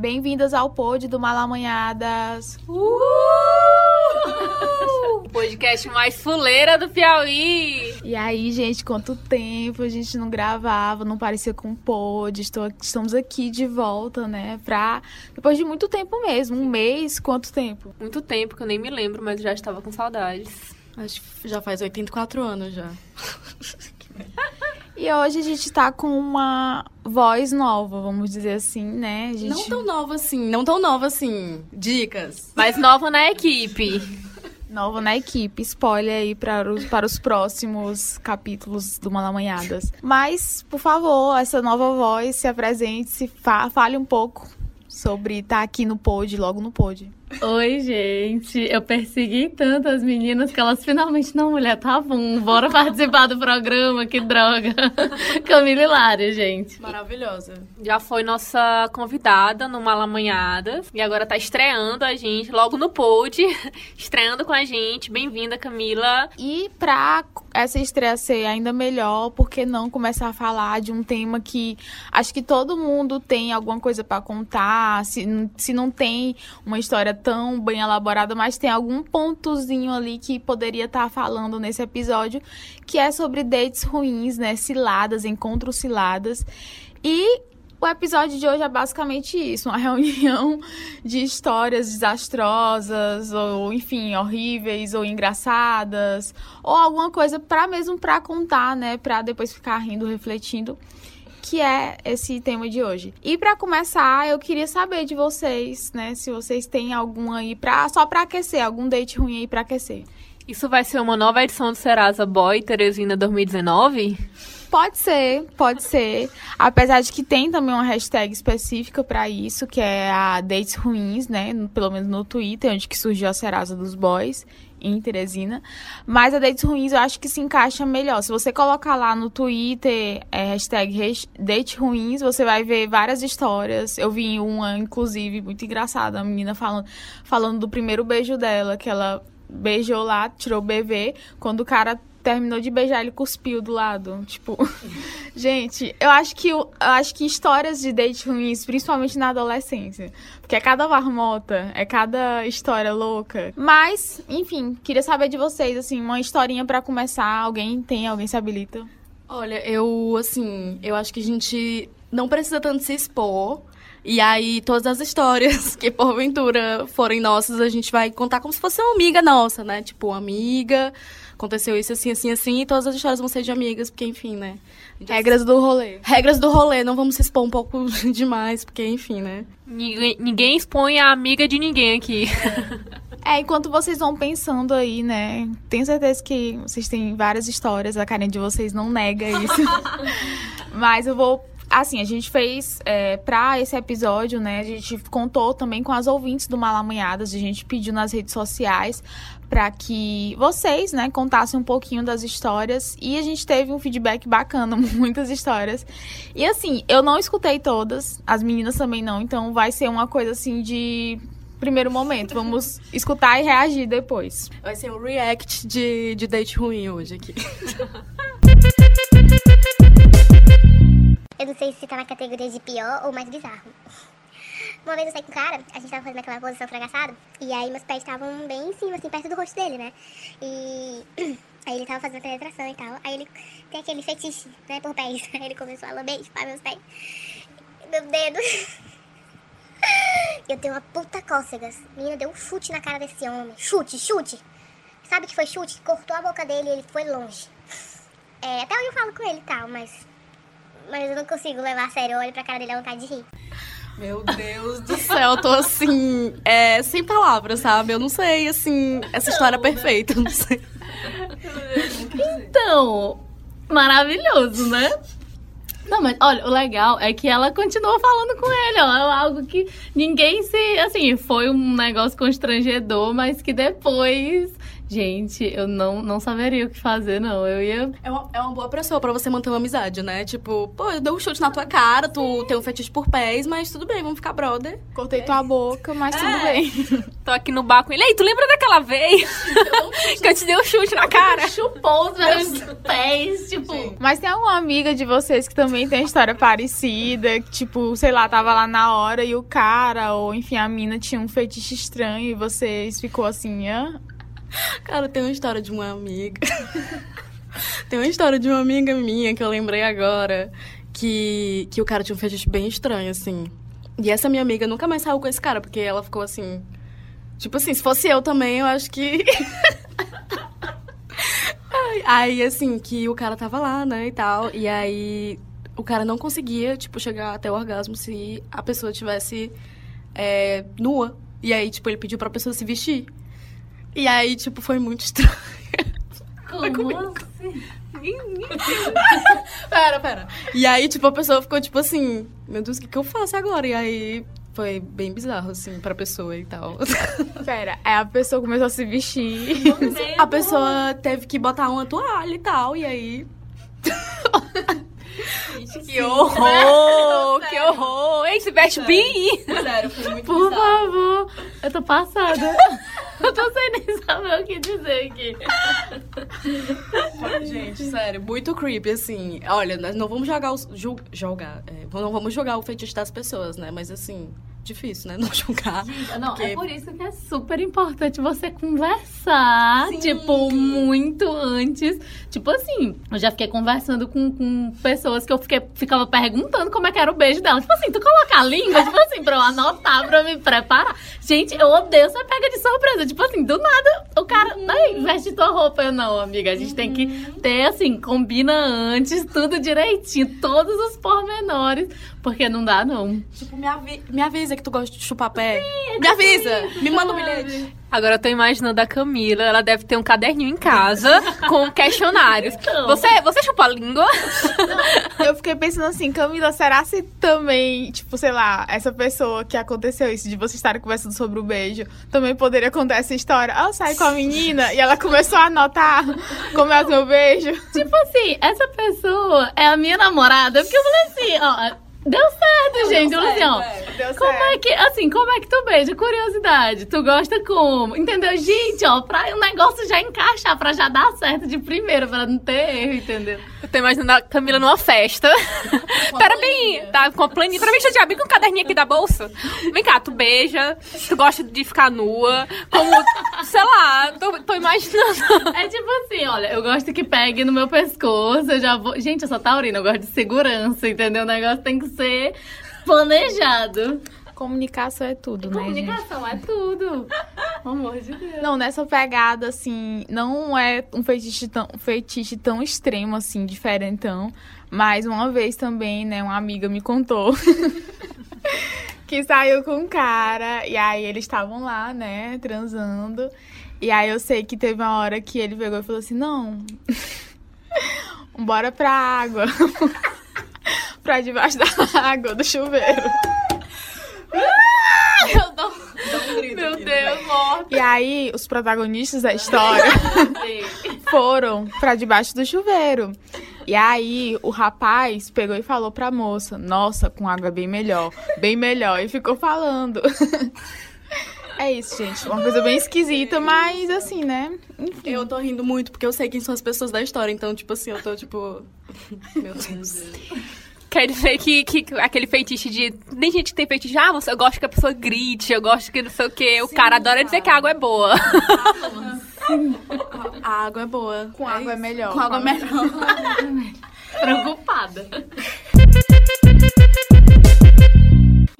Bem-vindas ao pod do Malamanhadas. Uh! O podcast mais fuleira do Piauí. E aí, gente, quanto tempo a gente não gravava, não parecia com pod. Estou, estamos aqui de volta, né? Pra. Depois de muito tempo mesmo. Um mês, quanto tempo? Muito tempo que eu nem me lembro, mas já estava com saudades. Acho que já faz 84 anos já. E hoje a gente tá com uma voz nova, vamos dizer assim, né? A gente... Não tão nova assim, não tão nova assim. Dicas. Mas nova na equipe. Nova na equipe, spoiler aí para os, para os próximos capítulos do Malamanhadas. Mas, por favor, essa nova voz se apresente, se fa fale um pouco sobre estar tá aqui no pod, logo no pod. Oi, gente. Eu persegui tanto as meninas que elas finalmente, não, mulher, tá bom, bora participar do programa, que droga. Camila Hilária, gente. Maravilhosa. Já foi nossa convidada no Malamanhadas e agora tá estreando a gente, logo no pod, estreando com a gente. Bem-vinda, Camila. E pra essa estreia ser ainda melhor, por que não começar a falar de um tema que acho que todo mundo tem alguma coisa para contar, se, se não tem uma história tão bem elaborada, mas tem algum pontozinho ali que poderia estar tá falando nesse episódio, que é sobre dates ruins, né? Ciladas, encontros ciladas. E o episódio de hoje é basicamente isso, uma reunião de histórias desastrosas ou enfim, horríveis ou engraçadas, ou alguma coisa para mesmo para contar, né, para depois ficar rindo, refletindo que é esse tema de hoje. E para começar, eu queria saber de vocês, né, se vocês têm algum aí para só para aquecer, algum date ruim aí para aquecer. Isso vai ser uma nova edição do Serasa Boy Teresina 2019? Pode ser, pode ser. Apesar de que tem também uma hashtag específica para isso, que é a Dates Ruins, né? Pelo menos no Twitter, onde que surgiu a Serasa dos Boys em Teresina. Mas a Dates Ruins eu acho que se encaixa melhor. Se você colocar lá no Twitter, é, hashtag Date Ruins, você vai ver várias histórias. Eu vi uma, inclusive, muito engraçada, a menina falando, falando do primeiro beijo dela, que ela beijou lá, tirou o BV, quando o cara terminou de beijar, ele cuspiu do lado. Tipo, gente, eu acho que eu acho que histórias de date ruins, principalmente na adolescência, porque é cada marmota, é cada história louca. Mas, enfim, queria saber de vocês assim, uma historinha para começar, alguém tem, alguém se habilita? Olha, eu assim, eu acho que a gente não precisa tanto se expor. E aí, todas as histórias que porventura forem nossas, a gente vai contar como se fosse uma amiga nossa, né? Tipo, uma amiga, aconteceu isso assim, assim, assim, e todas as histórias vão ser de amigas, porque, enfim, né? Regras do rolê. Regras do rolê, não vamos se expor um pouco demais, porque, enfim, né? Ninguém, ninguém expõe a amiga de ninguém aqui. É, enquanto vocês vão pensando aí, né? Tenho certeza que vocês têm várias histórias, a carinha de vocês não nega isso. Mas eu vou assim, a gente fez é, para esse episódio, né? A gente contou também com as ouvintes do Malamanhadas, a gente pediu nas redes sociais para que vocês, né, contassem um pouquinho das histórias e a gente teve um feedback bacana, muitas histórias. E assim, eu não escutei todas, as meninas também não, então vai ser uma coisa assim de primeiro momento. Vamos escutar e reagir depois. Vai ser um react de, de date ruim hoje aqui. Eu não sei se tá na categoria de pior ou mais bizarro. Uma vez eu saí com o cara, a gente tava fazendo aquela posição fragaçada, e aí meus pés estavam bem em cima, assim, perto do rosto dele, né? E aí ele tava fazendo penetração e tal. Aí ele tem aquele fetiche, né, por pés. Aí ele começou a lamber chupar meus pés. Meu dedo. Eu tenho uma puta cócegas. Menina, deu um chute na cara desse homem. Chute, chute. Sabe que foi chute? Cortou a boca dele e ele foi longe. É, até hoje eu falo com ele e tal, mas. Mas eu não consigo levar a sério. Eu olho pra cara dele e vontade de rir. Meu Deus do céu, eu tô assim, é, sem palavras, sabe? Eu não sei, assim, essa história é perfeita, eu não sei. Então, maravilhoso, né? Não, mas olha, o legal é que ela continua falando com ele, ó. É algo que ninguém se. Assim, foi um negócio constrangedor, mas que depois Gente, eu não, não saberia o que fazer, não. Eu ia. É uma, é uma boa pessoa pra você manter uma amizade, né? Tipo, pô, eu dei um chute na tua cara, tu tem um fetiche por pés, mas tudo bem, vamos ficar brother. Cortei tua boca, mas tudo É. bem. Tô aqui no bar com ele. Ei, tu lembra daquela vez que eu te dei um chute na cara? Chupou os meus pés, tipo. Mas tem alguma amiga de vocês que também tem história parecida? Que, tipo, sei lá, tava lá na hora e o cara, ou enfim, a mina tinha um fetiche estranho e vocês ficou assim, hã? Cara, tem uma história de uma amiga. tem uma história de uma amiga minha que eu lembrei agora. Que, que o cara tinha um fetiche bem estranho, assim. E essa minha amiga nunca mais saiu com esse cara, porque ela ficou assim. Tipo assim, se fosse eu também, eu acho que. Aí, assim, que o cara tava lá, né, e tal. E aí o cara não conseguia, tipo, chegar até o orgasmo se a pessoa tivesse é, nua. E aí, tipo, ele pediu pra pessoa se vestir. E aí, tipo, foi muito estranho. Como assim? Pera, pera. E aí, tipo, a pessoa ficou, tipo assim, meu Deus, o que, que eu faço agora? E aí foi bem bizarro, assim, pra pessoa e tal. Pera, aí a pessoa começou a se vestir. A pessoa teve que botar uma toalha e tal, e aí. Que horror! Que horror! Ei, se veste bem! Sério, foi muito Por favor. Eu tô passada. Eu tô sem nem saber o que dizer aqui. Gente, sério, muito creepy, assim. Olha, nós não vamos jogar os. Ju, jogar. é, não vamos jogar o feitiço das pessoas, né? Mas assim, difícil, né? Não julgar. Não, Porque- é por isso que é super importante você conversar, Sim. tipo, muito antes. Tipo assim, eu já fiquei conversando com, com pessoas que eu fiquei, ficava perguntando como é que era o beijo dela. Tipo assim, tu coloca a língua, tipo assim, pra eu anotar, pra eu me preparar. Gente, eu odeio ser pega de surpresa. Tipo assim, do nada, o cara, ai, veste tua roupa. Eu, não, amiga, a gente tem que ter, assim, combina antes, tudo direitinho, todos os pormenores, porque não dá, não. Tipo, me, avi- me avisa que tu gosta de chupar pé. me avisa! Me manda um bilhete. Agora eu tô imaginando a Camila, ela deve ter um caderninho em casa com questionários. Então. Você, você chupa a língua? Eu fiquei pensando assim, Camila, será se também, tipo, sei lá, essa pessoa que aconteceu isso, de vocês estarem conversando sobre o beijo, também poderia contar essa história? Ah, eu saí com a menina e ela começou a anotar como é o meu beijo. Tipo assim, essa pessoa é a minha namorada, porque eu falei assim, ó. Deu certo, gente. Eu falei assim, ó. Deu Como certo. é que, assim, como é que tu beija? Curiosidade. Tu gosta como? Entendeu? Gente, ó, pra o negócio já encaixar, pra já dar certo de primeira, pra não ter erro, entendeu? Eu tô imaginando a Camila numa festa. Pera bem, tá com a planilha. Pera bem, deixa eu abrir com um caderninho aqui da bolsa. Vem cá, tu beija, tu gosta de ficar nua, como, sei lá, tô, tô imaginando. É tipo assim, olha, eu gosto que pegue no meu pescoço, eu já vou. Gente, eu sou taurina, eu gosto de segurança, entendeu? O negócio tem que ser planejado. Comunicação é tudo, né, gente? Comunicação é tudo. Pelo amor de Deus. Não, nessa pegada, assim, não é um feitiço tão, um feitiço tão extremo, assim, diferentão. Mas uma vez também, né, uma amiga me contou que saiu com um cara e aí eles estavam lá, né, transando. E aí eu sei que teve uma hora que ele pegou e falou assim: não, bora pra água. pra debaixo da água, do chuveiro. Meu Deus, morte. E aí, os protagonistas da história foram pra debaixo do chuveiro. E aí, o rapaz pegou e falou pra moça: Nossa, com água é bem melhor, bem melhor. E ficou falando. É isso, gente. Uma coisa bem esquisita, mas assim, né? Enfim. Eu tô rindo muito porque eu sei quem são as pessoas da história, então, tipo assim, eu tô tipo. Meu Deus. Quer dizer que, que aquele feitiço de. Nem gente que tem feitiço de, ah, você, eu gosto que a pessoa grite, eu gosto que não sei o quê. O cara adora dizer que a água é boa. A água é boa. Com água é isso. melhor. Com água é melhor. Preocupada.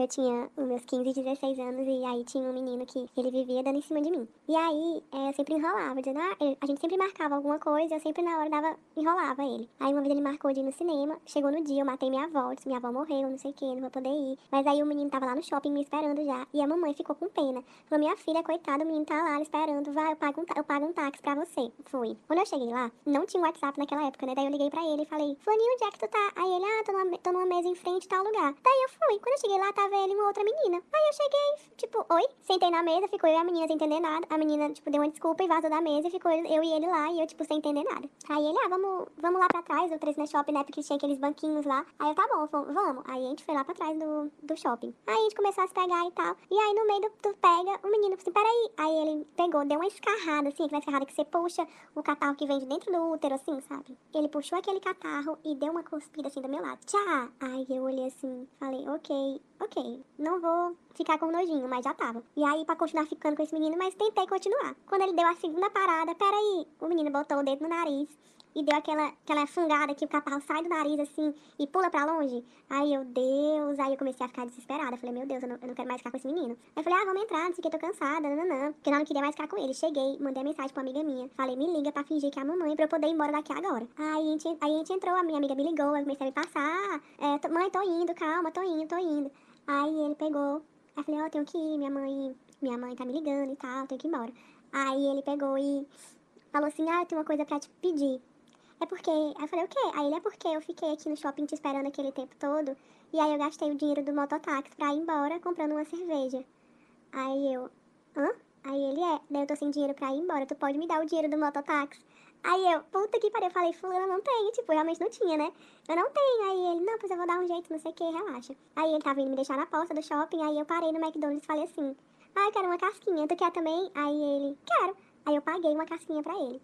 Eu tinha os meus 15, 16 anos e aí tinha um menino que ele vivia dando em cima de mim. E aí é, eu sempre enrolava, dizendo, ah, eu- a gente sempre marcava alguma coisa, eu sempre na hora dava, enrolava ele. Aí uma vez ele marcou de ir no cinema, chegou no dia, eu matei minha avó, disse, minha avó morreu, não sei o que, não vou poder ir. Mas aí o menino tava lá no shopping me esperando já, e a mamãe ficou com pena. Falou, minha filha, coitada, o menino tá lá esperando, vai, eu pago um, eu pago um táxi pra você. Fui. Quando eu cheguei lá, não tinha WhatsApp naquela época, né? Daí eu liguei pra ele e falei, Fulaninho, onde é que tu tá? Aí ele, ah, tô numa, tô numa mesa em frente, tal lugar. Daí eu fui. Quando eu cheguei lá, tava tava ele e uma outra menina. Aí eu cheguei, tipo, oi? Sentei na mesa, ficou eu e a menina sem entender nada. A menina, tipo, deu uma desculpa e vazou da mesa e ficou eu e ele lá e eu, tipo, sem entender nada. Aí ele, ah, vamos, vamos lá pra trás do Tresna Shopping, né? Porque tinha aqueles banquinhos lá. Aí eu, tá bom, fomos- vamos. Aí a gente foi lá pra trás do, do shopping. Aí a gente começou a se pegar e tal. E aí no meio do, do pega, o menino assim, peraí. Aí ele pegou, deu uma escarrada, assim, aquela escarrada que você puxa o catarro que vem de dentro do útero, assim, sabe? Ele puxou aquele catarro e deu uma cuspida assim do meu lado. Tchá! Aí eu olhei assim, falei, ok, ok, não vou ficar com nojinho, mas já tava. E aí, pra continuar ficando com esse menino, mas tentei continuar. Quando ele deu a segunda parada, peraí, o menino botou o dedo no nariz e deu aquela, aquela fungada que o catarro sai do nariz assim e pula pra longe. Aí eu, Deus, aí eu comecei a ficar desesperada. Falei, meu Deus, eu não, eu não quero mais ficar com esse menino. Aí eu falei, ah, vamos entrar, não sei que, eu tô cansada, nananã. Porque eu não queria mais ficar com ele. Cheguei, mandei mensagem pra uma amiga minha. Falei, me liga pra fingir que é a mamãe pra eu poder ir embora daqui agora. Aí a gente, aí a gente entrou, a minha amiga me ligou, eu comecei a me passar. É, tô- mãe, tô indo, calma, tô indo, tô indo. Aí ele pegou, eu falei, ó, tenho que ir, minha mãe, minha mãe tá me ligando e tal, tenho que ir embora. Aí ele pegou e falou assim, ah, eu tenho uma coisa pra te pedir. É porque. Aí eu falei, o quê? Aí ele é porque eu fiquei aqui no shopping te esperando aquele tempo todo. E aí eu gastei o dinheiro do mototáxi pra ir embora comprando uma cerveja. Aí eu, hã? Aí ele é, daí eu tô sem dinheiro pra ir embora, tu pode me dar o dinheiro do mototáxi? Aí eu, puta que pariu, eu falei, fulano, não tenho, tipo, realmente não tinha, né? Eu não tenho, aí ele, não, pois eu vou dar um jeito, não sei o que, relaxa. Aí ele tava indo me deixar na porta do shopping, aí eu parei no McDonald's e falei assim, ah, eu quero uma casquinha, tu quer também? Aí ele, quero. Aí eu paguei uma casquinha pra ele.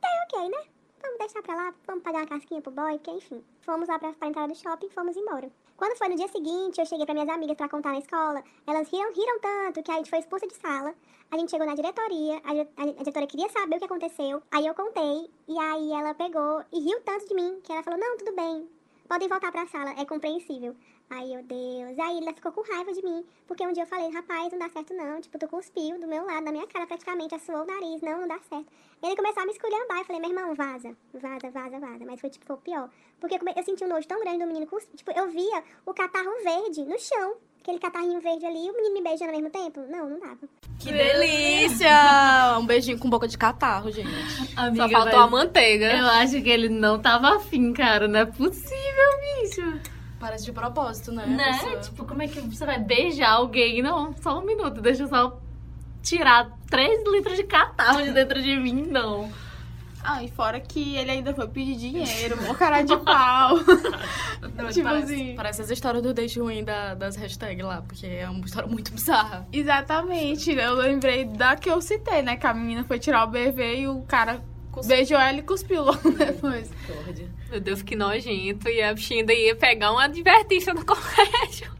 Daí, ok, né? Vamos deixar pra lá, vamos pagar uma casquinha pro boy, porque enfim. Fomos lá pra, pra entrada do shopping, fomos embora. Quando foi no dia seguinte, eu cheguei pra minhas amigas pra contar na escola. Elas riram, riram tanto que a gente foi expulsa de sala. A gente chegou na diretoria, a, dire- a, a diretora queria saber o que aconteceu. Aí eu contei, e aí ela pegou e riu tanto de mim que ela falou: Não, tudo bem, podem voltar pra sala, é compreensível. Aí eu, Deus. Aí ela ficou com raiva de mim, porque um dia eu falei: Rapaz, não dá certo não. Tipo, tu cuspiu do meu lado, na minha cara praticamente, assoou o nariz, não, não dá certo. Ele começou a me esculhambar. Eu falei, meu irmão, vaza, vaza, vaza, vaza. Mas foi, tipo, foi pior. Porque eu senti um nojo tão grande do menino. Tipo, eu via o catarro verde no chão. Aquele catarrinho verde ali e o menino me beijando ao mesmo tempo. Não, não dava. Que delícia! Um beijinho com boca de catarro, gente. Amiga, Só faltou mas a manteiga. Eu acho que ele não tava afim, cara. Não é possível, bicho. Parece de propósito, né? Né? Pessoa? Tipo, como é que você vai beijar alguém? Não, só um minuto. Deixa eu só tirar 3 litros de catarro de dentro de mim, não. Ah, e fora que ele ainda foi pedir dinheiro, mó cara de pau. Não, tipo parece, assim. parece as histórias do date ruim da- das hashtags lá, porque é uma história muito bizarra. Exatamente. Eu lembrei da que eu citei, né? Que a menina foi tirar o BV e o cara beijou ela e cuspiu logo depois. Meu Deus, que nojento. E a ainda ia pegar uma advertência no colégio.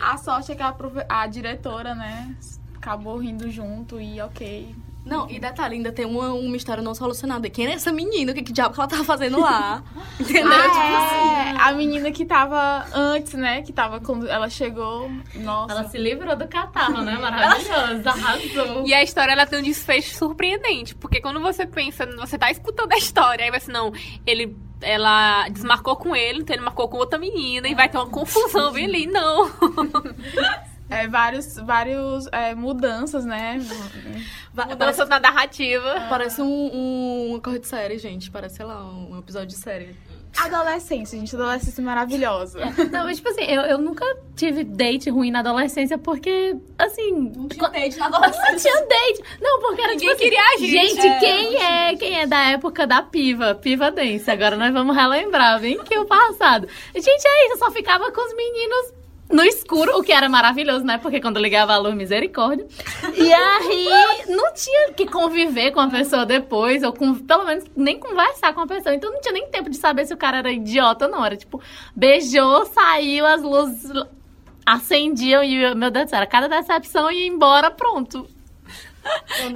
A sorte é que a, a diretora, né? Acabou rindo junto e ok. Não, e detalhe, ainda tem uma, um mistério não solucionado. Quem é essa menina? O que, que diabo que ela tava fazendo lá? Entendeu? Ah, Tipo assim. é, a menina que tava antes, né? Que tava quando ela chegou. Nossa. Ela se livrou do catarro, né? Maravilhoso. Arrasou. E a história ela tem um desfecho surpreendente. Porque quando você pensa, você tá escutando a história, aí vai assim, não, ele. Ela desmarcou com ele, então ele marcou com outra menina e vai ter uma confusão bem ali. Não. É, vários, vários é, mudanças, né? Mudanças na narrativa. parece um, um, uma corrida de série, gente. Parece, sei lá, um episódio de série. Adolescência, gente. Adolescência maravilhosa. Não, mas tipo assim, eu, eu nunca tive date ruim na adolescência porque, assim. Não tinha date na Não tinha date. Não, porque era Ninguém tipo assim, queria a gente. Gente, quem é quem é da época da piva? Piva dance. Agora nós vamos relembrar, bem que o passado. Gente, é isso, eu só ficava com os meninos no escuro, o que era maravilhoso, né? Porque quando ligava a luz, misericórdia. E aí, não tinha que conviver com a pessoa depois, ou com, pelo menos nem conversar com a pessoa. Então não tinha nem tempo de saber se o cara era idiota ou não. Era tipo, beijou, saiu, as luzes acendiam e, meu Deus do céu, era cada decepção e ia embora, pronto.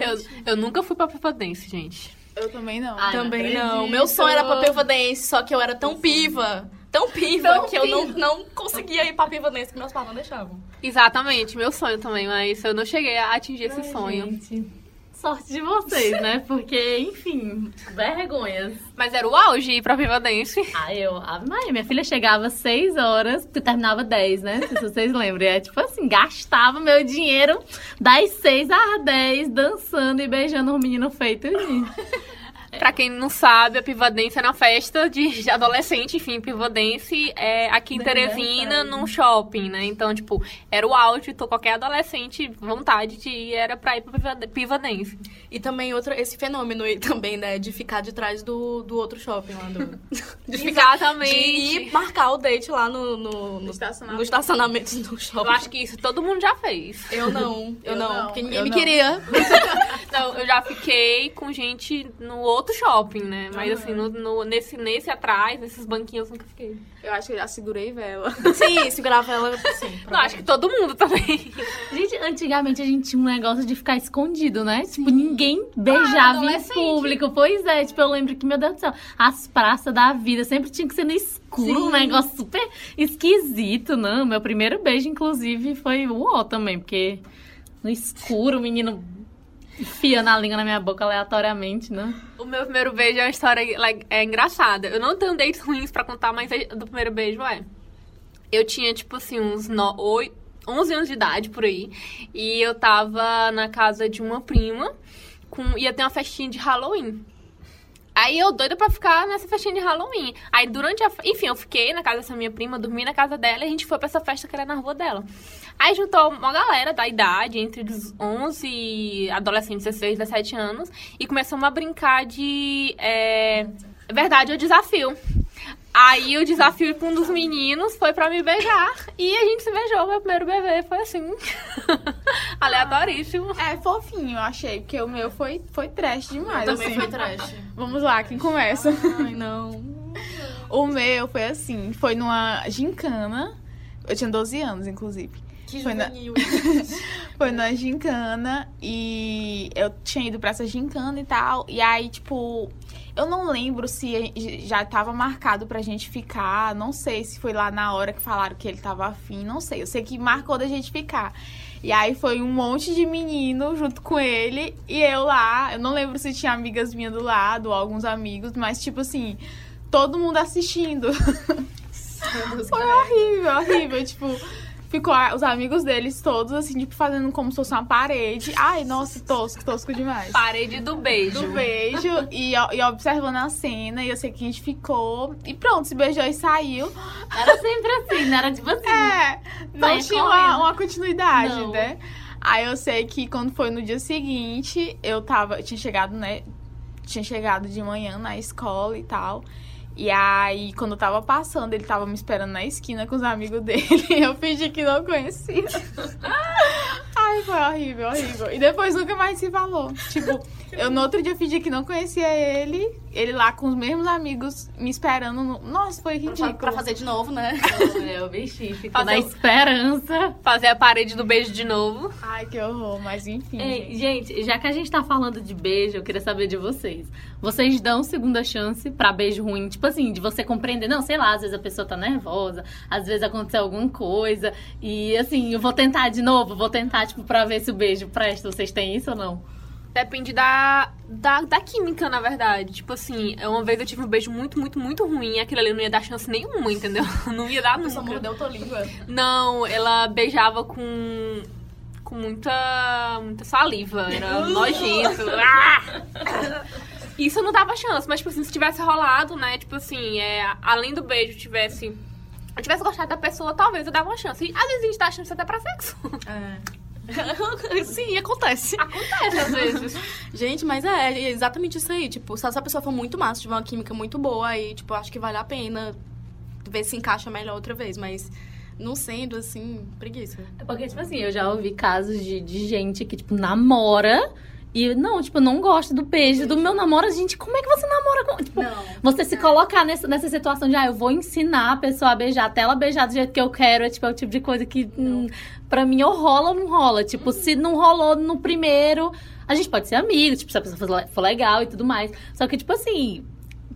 Eu, eu nunca fui pra Pipa Dance, gente. Eu também não. Ai, Também não não. Meu sonho era pra Piva Dance, só que eu era tão piva, tão piva, Tão que eu não, piva. não conseguia ir pra Piva Dance, que meus pais não deixavam. Exatamente, meu sonho também, mas eu não cheguei a atingir esse Ai, sonho. gente. Sorte de vocês, né? Porque, enfim, vergonhas. Mas era o auge ir pra Pipa Dance. Aí eu, Ave Maria, minha filha chegava às 6 horas, tu terminava 10, né? Se vocês lembram. É tipo assim, gastava meu dinheiro das 6 às 10 dançando e beijando um menino feito. Pra quem não sabe, a Pivadense é na festa de adolescente, enfim, Pivadense é aqui em Teresina, num shopping, né? Então, tipo, era o auge, então qualquer adolescente, vontade de ir, era pra ir pra Piva- Pivadense. E também outro, esse fenômeno aí também, né? De ficar de trás do, do outro shopping lá do. De ficar. De Exatamente. ir marcar o date lá no, no, no, estacionamento. no estacionamento do Eu shopping. acho que isso todo mundo já fez. Eu não, eu, Eu não, não, porque ninguém eu me não. queria. Não, eu já fiquei com gente no outro shopping, né? Mas assim, no, no- nesse, nesse atrás, nesses banquinhos, eu nunca fiquei. Eu acho que eu já segurei vela. Sim, segurava ela sim. Não, acho que todo mundo também. Gente, antigamente a gente tinha um negócio de ficar escondido, né? Tipo, ninguém beijava em adolescente. público. Pois é, tipo, eu lembro que, meu Deus do céu, as praças da vida sempre tinha que ser no escuro, um negócio super esquisito, não. Meu primeiro beijo, inclusive, foi o ó também, porque no escuro o menino enfiando a língua na minha boca aleatoriamente, né? O meu primeiro beijo é uma história like, é engraçada. Eu não tenho dates ruins pra contar, mas é- do primeiro beijo é. Eu tinha, tipo assim, uns no, oi- 11 anos de idade por aí. E eu tava na casa de uma prima. Com, ia ter uma festinha de Halloween. Aí eu doida pra ficar nessa festinha de Halloween. Aí durante a. Enfim, eu fiquei na casa dessa minha prima, dormi na casa dela e a gente foi pra essa festa que era na rua dela. Aí juntou uma galera da idade, entre os 11 e adolescentes, 16, 17 anos, e começamos a brincar de. É, verdade ou desafio. Aí o desafio com um dos meninos foi pra me beijar. E a gente se beijou, meu primeiro bebê foi assim. Aleatoríssimo. É fofinho, eu achei, porque o meu foi, foi trash demais. Também assim. foi trash. Vamos lá, quem começa? Ai, não. O meu foi assim, foi numa gincana. Eu tinha 12 anos, inclusive. Que Foi na-. Foi numa gincana e eu tinha ido pra essa gincana e tal. E aí, tipo, eu não lembro se já tava marcado pra gente ficar. Não sei se foi lá na hora que falaram que ele tava afim, não sei. Eu sei que marcou da gente ficar. E aí foi um monte de menino junto com ele e eu lá. Eu não lembro se tinha amigas minhas do lado ou alguns amigos, mas tipo assim, todo mundo assistindo. Foi horrível, horrível. Tipo, ficou os amigos deles todos, assim, tipo, fazendo como se fosse uma parede. Ai, nossa, tosco, tosco demais. Parede do beijo. Do beijo e, e observando a cena, e eu sei que a gente ficou. E pronto, se beijou e saiu. Era sempre assim, né? Era tipo assim. É, não tinha uma, correndo. uma continuidade, Não. né? Aí eu sei que quando foi no dia seguinte, eu tava. Eu tinha chegado, né? Tinha chegado de manhã na escola e tal. E aí, quando eu tava passando, ele tava me esperando na esquina com os amigos dele. Eu fingi que não conhecia. Ai, foi horrível, horrível. E depois nunca mais se falou. Tipo, eu no outro dia fingi que não conhecia ele. Ele lá com os mesmos amigos me esperando. No... Nossa, foi ridículo. pra fazer de novo, né? É, o bichinho ficou Fazer na o- esperança. Fazer a parede do beijo de novo. Ai, que horror. Mas enfim. Ei, gente. gente, já que a gente tá falando de beijo, eu queria saber de vocês. Vocês dão segunda chance pra beijo ruim? Tipo assim, de você compreender, não, sei lá, às vezes a pessoa tá nervosa, às vezes aconteceu alguma coisa. E assim, eu vou tentar de novo, vou tentar, tipo, pra ver se o beijo presta. Vocês têm isso ou não? Depende da, da, da química, na verdade. Tipo assim, uma vez eu tive um beijo muito, muito, muito ruim. Aquilo ali não ia dar chance nenhuma, entendeu? Não ia dar nunca. mordeu tua língua. Não, ela beijava com. com muita. muita saliva. Era nojento. Ah! Isso não dava chance, mas, tipo assim, se tivesse rolado, né? Tipo assim, é, além do beijo, tivesse. Eu tivesse gostado da pessoa, talvez eu dava uma chance. E às vezes a gente dá chance até pra sexo. É. Sim, acontece. Acontece às vezes. Gente, mas é, é exatamente isso aí. Tipo, se essa pessoa for muito massa, tiver uma química muito boa, aí, tipo, acho que vale a pena ver se encaixa melhor outra vez. Mas não sendo assim, preguiça. É Porque, tipo assim, eu já ouvi casos de, de gente que, tipo, namora e, não, tipo, não gosta do beijo do meu namoro. Gente, como é que você namora com... Tipo, Não. você se colocar nessa, nessa situação de, ah, eu vou ensinar a pessoa a beijar até ela beijar do jeito que eu quero. É, tipo, é o tipo de coisa que, hum, pra mim, ou rola ou não rola. Tipo, se não rolou no primeiro, a gente pode ser amigo, tipo, se a pessoa for legal e tudo mais. Só que, tipo assim...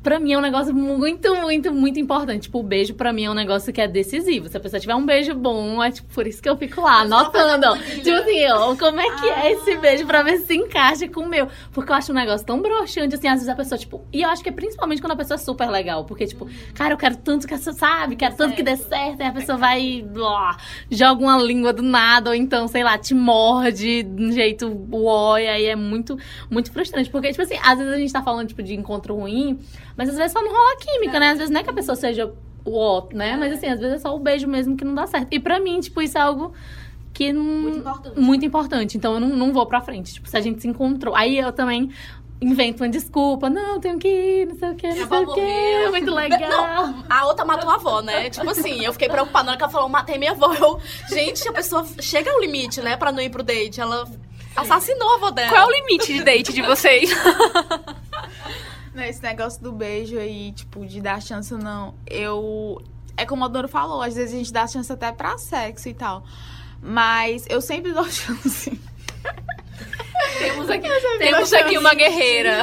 Pra mim é um negócio muito, muito, muito importante. Tipo, o beijo pra mim é um negócio que é decisivo. Se a pessoa tiver um beijo bom, é tipo, por isso que eu fico lá, anotando, ó. tipo assim, ó, como é que é esse beijo pra ver se encaixa com o meu? Porque eu acho um negócio tão broxante, assim, às vezes a pessoa, tipo. E eu acho que é principalmente quando a pessoa é super legal. Porque, tipo, cara, eu quero tanto que essa, sabe? Quero tanto que dê certo. E a pessoa vai. Blá, joga uma língua do nada, ou então, sei lá, te morde de um jeito uó, e aí é muito, muito frustrante. Porque, tipo assim, às vezes a gente tá falando, tipo, de encontro ruim, mas às vezes só não rola química, né? Às vezes não é que a pessoa seja o ó, né? Mas assim, às vezes é só o beijo mesmo que não dá certo. E pra mim, tipo, isso é algo que não... Muito importante. Muito importante. Então eu não, não vou pra frente. Tipo, se a gente se encontrou. Aí eu também invento uma desculpa. Não, tenho que ir, não sei o que, não sei o que. Muito legal. Não, a outra matou a avó, né? Tipo assim, eu fiquei preocupada na hora que ela falou, matei minha avó. Eu, gente, a pessoa chega ao limite, né, pra não ir pro date. Ela assassinou a avó dela. Qual é o limite de date de vocês? Né, Esse negócio do beijo aí, tipo, de dar chance ou não. Eu. É como a Dora falou, às vezes a gente dá chance até pra sexo e tal. Mas eu sempre dou chance. temos aqui, temos aqui uma guerreira.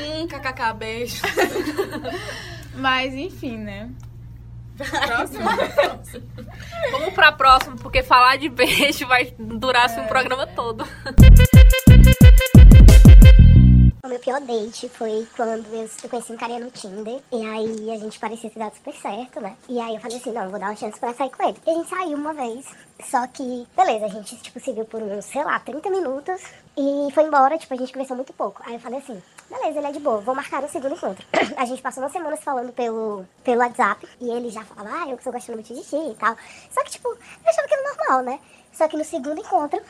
Hum, kkk, beijo. Mas enfim, né? Vamos pra próxima, porque falar de beijo vai durar assim, um programa todo. O meu pior date foi quando eu, conheci um carinha no Tinder. E aí a gente parecia ter dado super certo, né? E aí eu falei assim, não, vou dar uma chance pra sair com ele. E a gente saiu uma vez. Só que, beleza, a gente, tipo, se viu por uns, sei lá, 30 minutos. E foi embora, tipo, a gente conversou muito pouco. Aí eu falei assim, beleza, ele é de boa, vou marcar um segundo encontro. a gente passou uma semana se falando pelo, pelo WhatsApp. E ele já falava, ah, eu estou gostando muito de ti e tal. Só que, tipo, eu achava que era normal, né? Só que no segundo encontro,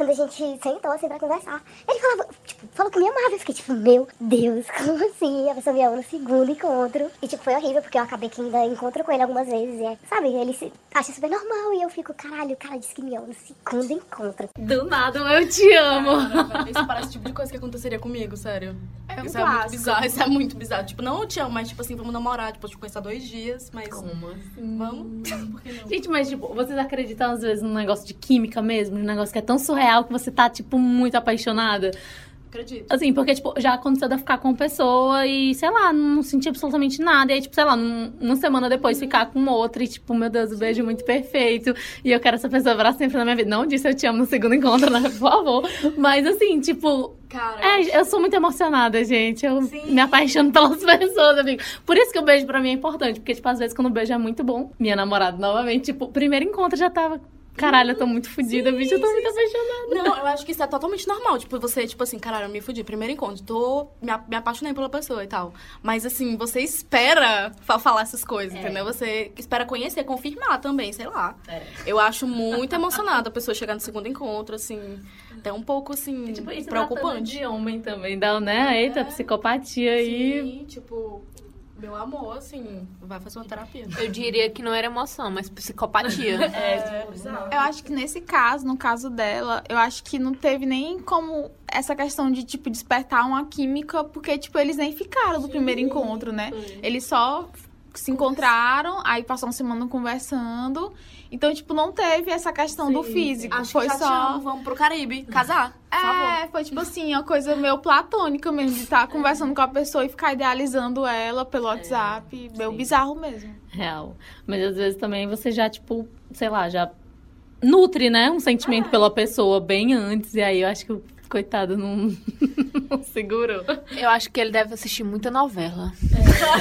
quando a gente sentou assim pra conversar, ele falava, tipo, falou que me amava. Eu fiquei tipo, meu Deus, como assim? A pessoa me ama no segundo encontro. E tipo, foi horrível, porque eu acabei que ainda encontro com ele algumas vezes. E é, sabe, ele se acha super normal. E eu fico, caralho, o cara disse que me ama no segundo encontro. Do nada, eu te amo. Isso parece o tipo de coisa que aconteceria comigo, sério. É um isso é muito clássico. bizarro, isso é muito bizarro. Tipo, não eu te amo, mas tipo assim, vamos namorar, tipo, eu te conheço há dois dias, mas. Como assim? Vamos? Por que não? Gente, mas tipo, vocês acreditam às vezes num negócio de química mesmo? Num negócio que é tão surreal que você tá, tipo, muito apaixonada? Acredito. Assim, porque, tipo, já aconteceu de eu ficar com uma pessoa e, sei lá, não senti absolutamente nada. E aí, tipo, sei lá, num- uma semana depois ficar com outra e, tipo, meu Deus, o beijo muito perfeito. E eu quero essa pessoa pra sempre na minha vida. Não disse eu te amo no segundo encontro, né? Por favor. Mas, assim, tipo, Cara, é, eu sou muito emocionada, gente. Eu Sim. me apaixono pelas pessoas, amigo. Por isso que o beijo pra mim é importante. Porque, tipo, às vezes quando o beijo é muito bom, minha namorada, novamente, tipo, o primeiro encontro já tava. Caralho, eu tô muito fodida, bicho. Eu tô muito apaixonada. Não, eu acho que isso é totalmente normal. Tipo, você, tipo assim, caralho, eu me fudi. Primeiro encontro, tô. Me, me apaixonei pela pessoa e tal. Mas assim, você espera fa- falar essas coisas, entendeu? Você espera conhecer, confirmar também, sei lá. Eu acho muito emocionada a pessoa chegar no segundo encontro, assim. Até um pouco, assim, Tipo, isso preocupante. de homem também, dá, né? Eita, psicopatia aí. Sim, tipo, meu amor, assim, vai fazer uma terapia. Eu diria que não era emoção, mas psicopatia. É, bizarro. Eu acho que nesse caso, no caso dela, eu acho que não teve nem como essa questão de, tipo, despertar uma química, porque, tipo, eles nem ficaram do primeiro encontro, né? Eles só se encontraram, aí passou uma semana conversando. Então, tipo, não teve essa questão do Sim, físico. Acho foi que já te só. amo, vamos pro Caribe, casar. É, foi tipo assim, uma coisa meio platônica mesmo, de estar conversando com a pessoa e ficar idealizando ela pelo WhatsApp. Meio bizarro mesmo. Real. Mas às vezes também você já, tipo, sei lá, já nutre, né? Um sentimento É. pela pessoa bem antes. E aí eu acho que o coitado não, não segurou. Eu acho que ele deve assistir muita novela.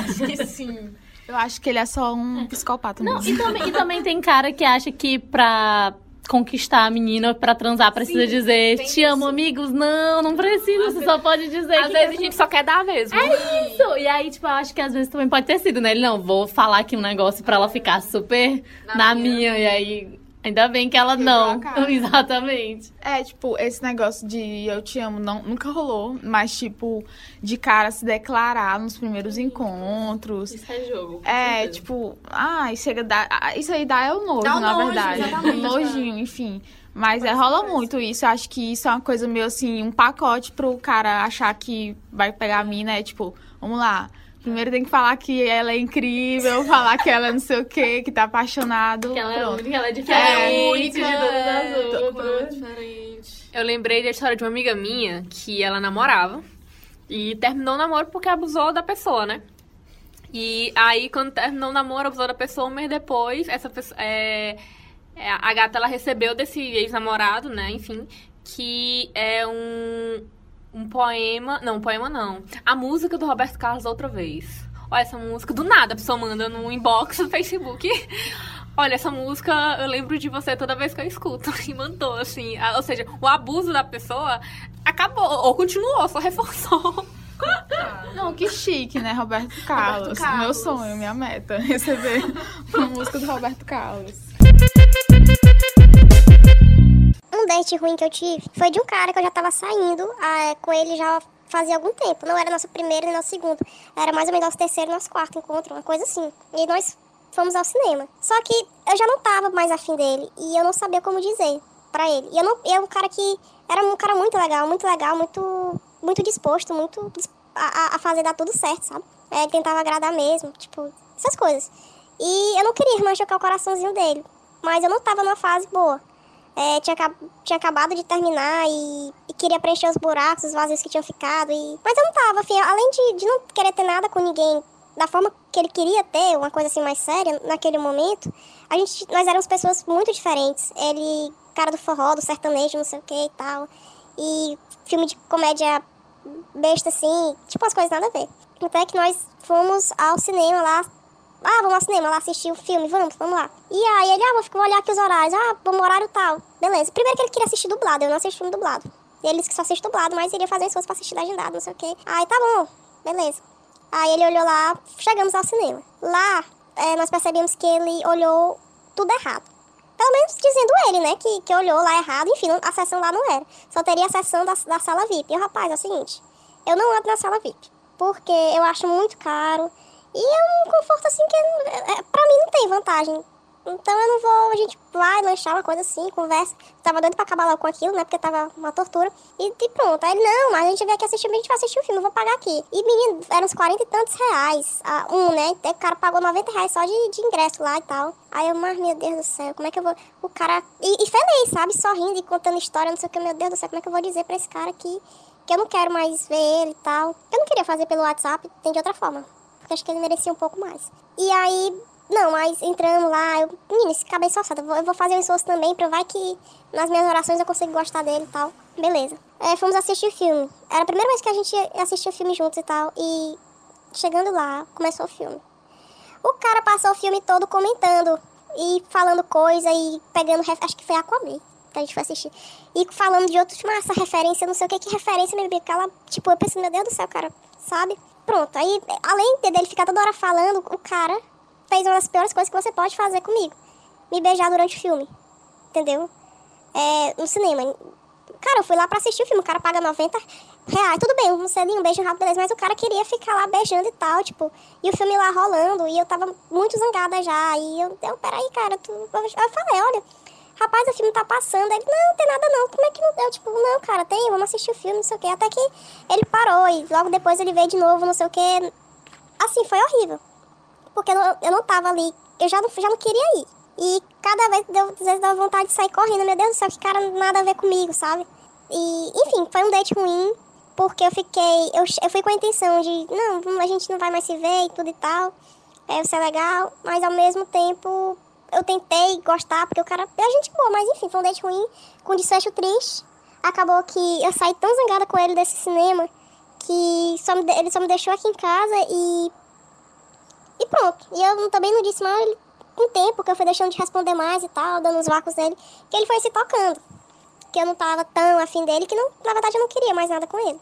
Acho que sim. Eu acho que ele é só um psicopata Não, mesmo. e também, e também tem cara que acha que pra conquistar a menina, pra transar, precisa dizer tem te amo, isso. amigos. Não, não precisa. Você só pode dizer Às que vezes a gente só quer dar mesmo. isso. E aí, tipo, eu acho que às vezes também pode ter sido, né? Ele, não, vou falar aqui um negócio pra ela ficar super na, minha. E aí, ainda bem que ela não. Exatamente. É, tipo, esse negócio de eu te amo não, nunca rolou, mas, tipo, de cara se declarar nos primeiros encontros. Isso é jogo. É, tipo, ah, chega ah, Isso aí dá é o nojo, Dá na nojo, verdade. exatamente, Nojinho, enfim. Mas é, rola muito isso. Eu acho que isso é uma coisa meio assim, um pacote pro cara achar que vai pegar a mina. É tipo, vamos lá. Primeiro tem que falar que ela é incrível, falar que ela é não sei o quê, que tá apaixonado. Que ela é pronto. única, ela é é diferente única, de todas é, as ela outras. diferente. Eu lembrei da história de uma amiga minha que ela namorava e terminou o namoro porque abusou da pessoa, né? E aí, quando terminou o namoro, abusou da pessoa, um mês depois, essa pessoa. é, É, a gata, ela recebeu desse ex-namorado, né, enfim, que é um, um poema... Não, um poema não. A música do Roberto Carlos outra vez. Olha, essa música, do nada a pessoa manda no inbox do Facebook. Olha, essa música eu lembro de você toda vez que eu escuto. E mandou, assim. Ou seja, o abuso da pessoa acabou, ou continuou, só reforçou. Não, que chique, né, Roberto Carlos. Carlos. Meu sonho, minha meta, receber uma música do Roberto Carlos. Um date ruim que eu tive foi de um cara que eu já tava saindo ah, com ele já fazia algum tempo. Não era nosso primeiro nem nosso segundo. Era mais ou menos nosso terceiro e nosso quarto encontro, uma coisa assim. E nós fomos ao cinema. Só que eu já não tava mais afim dele e eu não sabia como dizer pra ele. E eu não, e é um cara que era um cara muito legal, muito legal, muito muito disposto, muito a, a- fazer dar tudo certo, sabe? É, ele tentava agradar mesmo, tipo, essas coisas. E eu não queria machucar o coraçãozinho dele, mas eu não tava numa fase boa. É, tinha, tinha acabado de terminar e, e queria preencher os buracos, os vazios que tinham ficado. E... Mas eu não tava, afim. Além de, de não querer ter nada com ninguém da forma que ele queria ter, uma coisa assim mais séria, naquele momento, a gente, nós éramos pessoas muito diferentes. Ele, cara do forró, do sertanejo, não sei o que e tal. E filme de comédia besta assim, tipo as coisas nada a ver. Até que nós fomos ao cinema lá ah, vamos ao cinema lá assistir o filme, vamos, vamos lá. E aí ele, ah, vou, vou olhar aqui os horários. Ah, vamos horário tal. Beleza. Primeiro que ele queria assistir dublado, eu não assisto filme dublado. Ele disse que só assiste dublado, mas iria fazer esforço pra assistir legendado, não sei o quê. Aí tá bom, beleza. Aí ele olhou lá, chegamos ao cinema. Lá, é, nós percebemos que ele olhou tudo errado. Pelo menos dizendo ele, né, que, que olhou lá errado. Enfim, a sessão lá não era. Só teria a sessão da, da sala VIP. E o rapaz, é o seguinte, eu não ando na sala VIP. Porque eu acho muito caro. E é um conforto assim que é, é, pra mim não tem vantagem. Então eu não vou, a gente vai lanchar uma coisa assim, conversa. Tava doido pra acabar logo com aquilo, né? Porque tava uma tortura. E, e pronto. Aí não, mas a gente veio aqui assistir, a gente vai assistir o filme, vou pagar aqui. E menino, eram uns 40 e tantos reais. ah, um, né? Até o cara pagou 90 reais só de, de ingresso lá e tal. Aí eu, mas meu Deus do céu, como é que eu vou. O cara. E, e feliz, sabe? Sorrindo e contando história, não sei o que, meu Deus do céu, como é que eu vou dizer pra esse cara que, que eu não quero mais ver ele e tal. Eu não queria fazer pelo WhatsApp, tem de outra forma porque acho que ele merecia um pouco mais. E aí, não, mas entrando lá, eu, menina, esse cabeça eu vou, fazer um esforço também pra vai que nas minhas orações eu consigo gostar dele e tal. Beleza. É, fomos assistir o filme. Era a primeira vez que a gente ia assistir o filme juntos e tal. E chegando lá, começou o filme. O cara passou o filme todo comentando e falando coisa e pegando, acho que foi Aquaman que a gente foi assistir. E falando de outros, mas essa referência, não sei o que, que referência, meu bebê, aquela, tipo, eu pensei, meu Deus do céu, cara, sabe? Pronto, aí, além de dele ficar toda hora falando, o cara fez uma das piores coisas que você pode fazer comigo. Me beijar durante o filme, entendeu? É, no cinema. Cara, eu fui lá pra assistir o filme, o cara paga 90 reais, tudo bem, um selinho, um beijo rápido, beleza, mas o cara queria ficar lá beijando e tal, tipo, e o filme lá rolando, e eu tava muito zangada já, e eu, eu peraí, cara, tu, eu falei, olha, rapaz, o filme tá passando, ele, não, tem nada não, como é que não deu, tipo, não, cara, tem, vamos assistir o filme, não sei o que, até que ele parou, e logo depois ele veio de novo, não sei o que, assim, foi horrível, porque eu não, eu não tava ali, eu já não, já não queria ir, e cada vez, deu, às vezes dava vontade de sair correndo, meu Deus do céu, que cara nada a ver comigo, sabe? E, enfim, foi um date ruim, porque eu fiquei, eu, eu fui com a intenção de, não, a gente não vai mais se ver e tudo e tal, é, vai ser legal, mas ao mesmo tempo eu tentei gostar, porque o cara é gente boa, mas enfim, foi um date ruim, com desfecho triste. Acabou que eu saí tão zangada com ele desse cinema, que só me ele só me deixou aqui em casa e. E pronto. E eu também não disse mal ele com o tempo, que eu fui deixando de responder mais e tal, dando uns vácuos nele, que ele foi se tocando. Que eu não tava tão afim dele, que não, na verdade eu não queria mais nada com ele.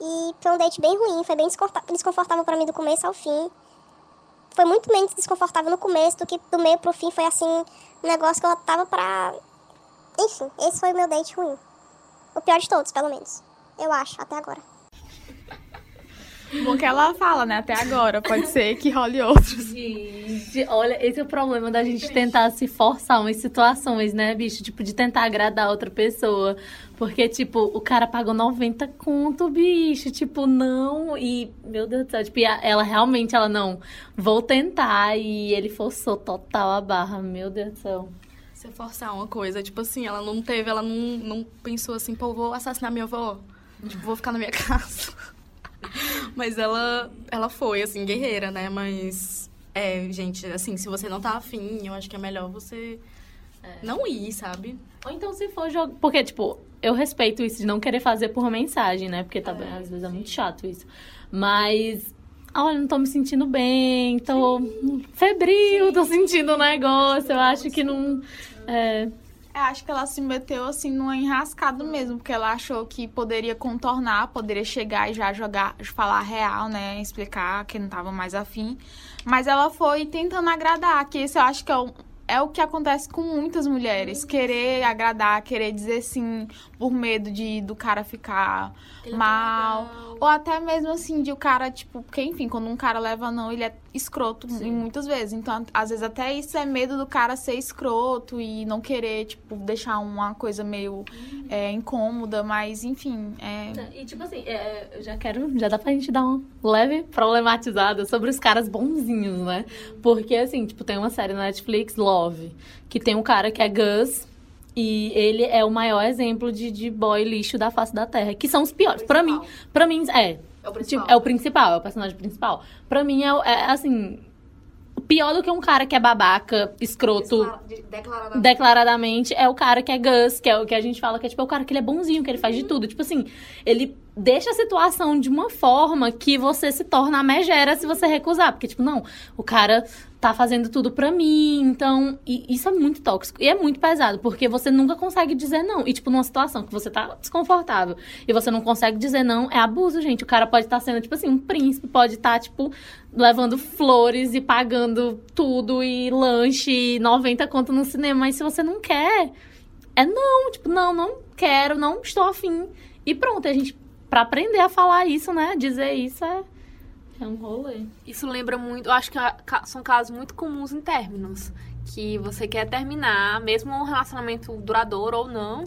E foi um date bem ruim, foi bem desconfortável pra mim do começo ao fim. Foi muito menos desconfortável no começo do que do meio pro fim foi assim, um negócio que eu tava pra. Enfim, esse foi o meu date ruim. O pior de todos, pelo menos. Eu acho, até agora. Bom que ela fala, né? Até agora. Pode ser que role outros. Gente, olha, esse é o problema da gente tentar se forçar umas situações, né, bicho? Tipo, de tentar agradar outra pessoa. Porque, tipo, o cara pagou 90 conto, bicho. Tipo, não. E, meu Deus do céu. Tipo, e ela realmente, ela não. Vou tentar. E ele forçou total a barra. Meu Deus do céu. Se eu forçar uma coisa, tipo assim, ela não teve, ela não, não pensou assim, pô, vou assassinar minha avó. Tipo, vou ficar na minha casa. Mas ela, ela foi, assim, guerreira, né? Mas, é, gente, assim, se você não tá afim, eu acho que é melhor você não ir, sabe? Ou então se for jogar. Porque, tipo, eu respeito isso de não querer fazer por mensagem, né? Porque também às vezes é muito chato isso. Mas. Olha, não tô me sentindo bem, tô febril, tô sentindo um negócio. Eu acho que não. É, É, acho que ela se meteu assim numa enrascada mesmo, porque ela achou que poderia contornar, poderia chegar e já jogar, falar real, né? Explicar que não tava mais afim. Mas ela foi tentando agradar, que isso eu acho que é o, é o que acontece com muitas mulheres. Querer agradar, querer dizer sim por medo de do cara ficar mal. Ou até mesmo assim, de o cara, tipo, porque enfim, quando um cara leva não, ele é escroto em muitas vezes. Então, às vezes até isso é medo do cara ser escroto e não querer, tipo, deixar uma coisa meio é, incômoda, mas enfim, é. E tipo assim, é, eu já quero, já dá pra gente dar uma leve problematizada sobre os caras bonzinhos, né? Porque assim, tipo, tem uma série na Netflix, Love, que tem um cara que é Gus. E ele é o maior exemplo de, de boy lixo da face da Terra. Que são os piores. Pra mim, pra mim, é. É o Tipo, principal. é o principal, é o personagem principal. Pra mim, é, é, assim. Pior do que um cara que é babaca, escroto, Declaradamente. declaradamente é o cara que é Gus, que é o que a gente fala que é tipo é o cara que ele é bonzinho, que ele faz de tudo. Tipo assim, ele deixa a situação de uma forma que você se torna a megera se você recusar. Porque, tipo, não, o cara tá fazendo tudo pra mim, então. Isso é muito tóxico. E é muito pesado, porque você nunca consegue dizer não. E, tipo, numa situação que você tá desconfortável e você não consegue dizer não, é abuso, gente. O cara pode estar sendo, tipo assim, um príncipe, pode estar, tipo, levando flores e pagando tudo e lanche e 90 conto no cinema, mas se você não quer, é não, tipo, não, não quero, não estou afim. E pronto, a gente, pra aprender a falar isso, né, dizer isso é, é um rolê. Isso lembra muito, eu acho que são casos muito comuns em términos. Que você quer terminar, mesmo um relacionamento duradouro ou não.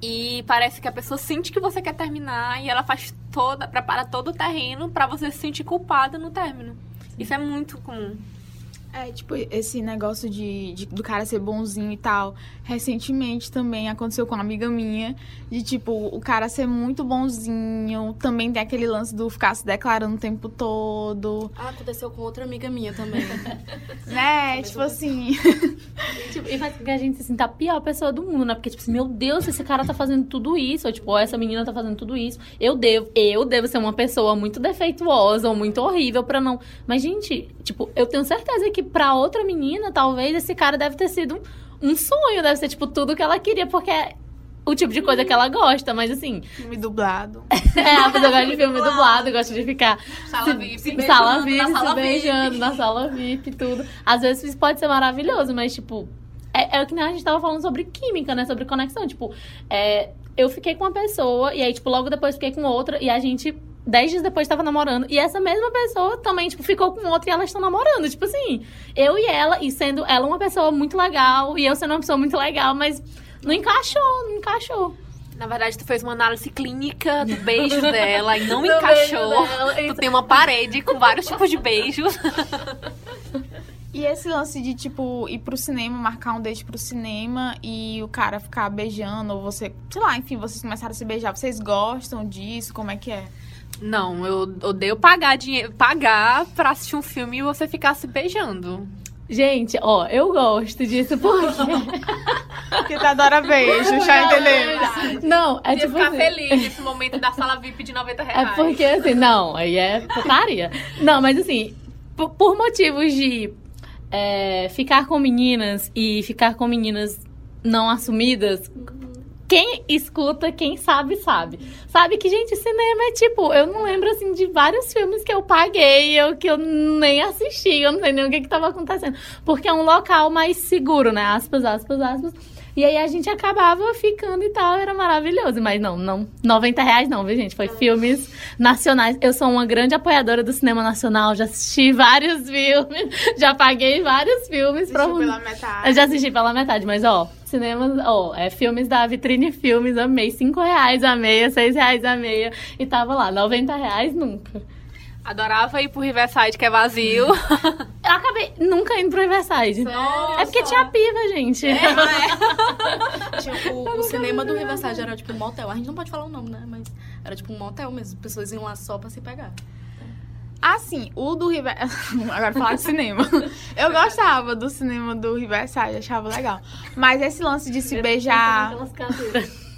E parece que a pessoa sente que você quer terminar e ela faz toda, prepara todo o terreno pra você se sentir culpada no término. Isso é muito comum. É, tipo, esse negócio de, de- do cara ser bonzinho e tal. Recentemente também aconteceu com uma amiga minha. De, tipo, o cara ser muito bonzinho. Também tem aquele lance do ficar se declarando o tempo todo. Ah, aconteceu com outra amiga minha também. Né? Tipo assim. Tipo, e faz com que a gente se sinta a pior pessoa do mundo, né? Porque, tipo assim, meu Deus, esse cara tá fazendo tudo isso. Ou, tipo, ó, essa menina tá fazendo tudo isso. Eu devo, eu devo ser uma pessoa muito defeituosa ou muito horrível pra não. Mas, gente, tipo, eu tenho certeza que pra outra menina, talvez esse cara deve ter sido um, um sonho, deve ser, tipo, tudo que ela queria, porque é o tipo de coisa que ela gosta. Mas, assim, Filme dublado. é, a pessoa gosta de filme dublado, gosta de ficar Sala VIP, se- beijando sala na VIP, sala se VIP. beijando na sala VIP, tudo. Às vezes isso pode ser maravilhoso, mas, tipo, é, é o que a gente tava falando sobre química, né? Sobre conexão. Tipo, é, eu fiquei com uma pessoa, e aí, tipo, logo depois fiquei com outra, e a gente. Dez dias depois tava namorando. E essa mesma pessoa também, tipo, ficou com outra e elas estão namorando. Tipo assim, eu e ela, e sendo ela uma pessoa muito legal, e eu sendo uma pessoa muito legal, mas não encaixou, não encaixou. Na verdade, tu fez uma análise clínica do beijo dela e não Do encaixou. Tu tem uma parede com vários tipos de beijos. E esse lance de, tipo, ir pro cinema, marcar um date pro cinema e o cara ficar beijando, ou você, sei lá, enfim, vocês começaram a se beijar. Vocês gostam disso? Como é que é? Não, eu odeio pagar dinheiro, pagar pra assistir um filme e você ficar se beijando. Gente, ó, eu gosto disso porque. Porque tu adora beijo, já entendeu? Não, é tipo ficar assim, feliz nesse momento da sala VIP de 90 É reais. porque assim, não, aí é putaria. Não, mas assim, por, por motivos de é, ficar com meninas e ficar com meninas não assumidas. Quem escuta, quem sabe, sabe. Sabe que, gente, cinema é tipo, eu não lembro assim de vários filmes que eu paguei, eu, que eu nem assisti, eu não sei nem o que, que tava acontecendo. Porque é um local mais seguro, né? Aspas, aspas, aspas. E aí a gente acabava ficando e tal, era maravilhoso. Mas não, não, 90 reais não, viu, gente? Foi filmes nacionais. Eu sou uma grande apoiadora do cinema nacional, já assisti vários filmes, já paguei vários filmes pra Assistiu pela metade. eu já assisti pela metade, mas ó, cinema, ó, é filmes da Vitrine Filmes, amei. 5 reais a meia, 6 reais a meia. E tava lá, 90 reais nunca. Adorava ir pro Riverside, que é vazio. Eu acabei nunca indo pro Riverside. É porque tinha piva, gente. Tinha o, o cinema do Riverside era tipo um motel. A gente não pode falar o nome, né? Mas era tipo um motel mesmo. Pessoas iam lá só pra se pegar. Assim, o do River... Agora falar de cinema. Eu gostava do cinema do Riverside, achava legal. Mas esse lance de se beijar...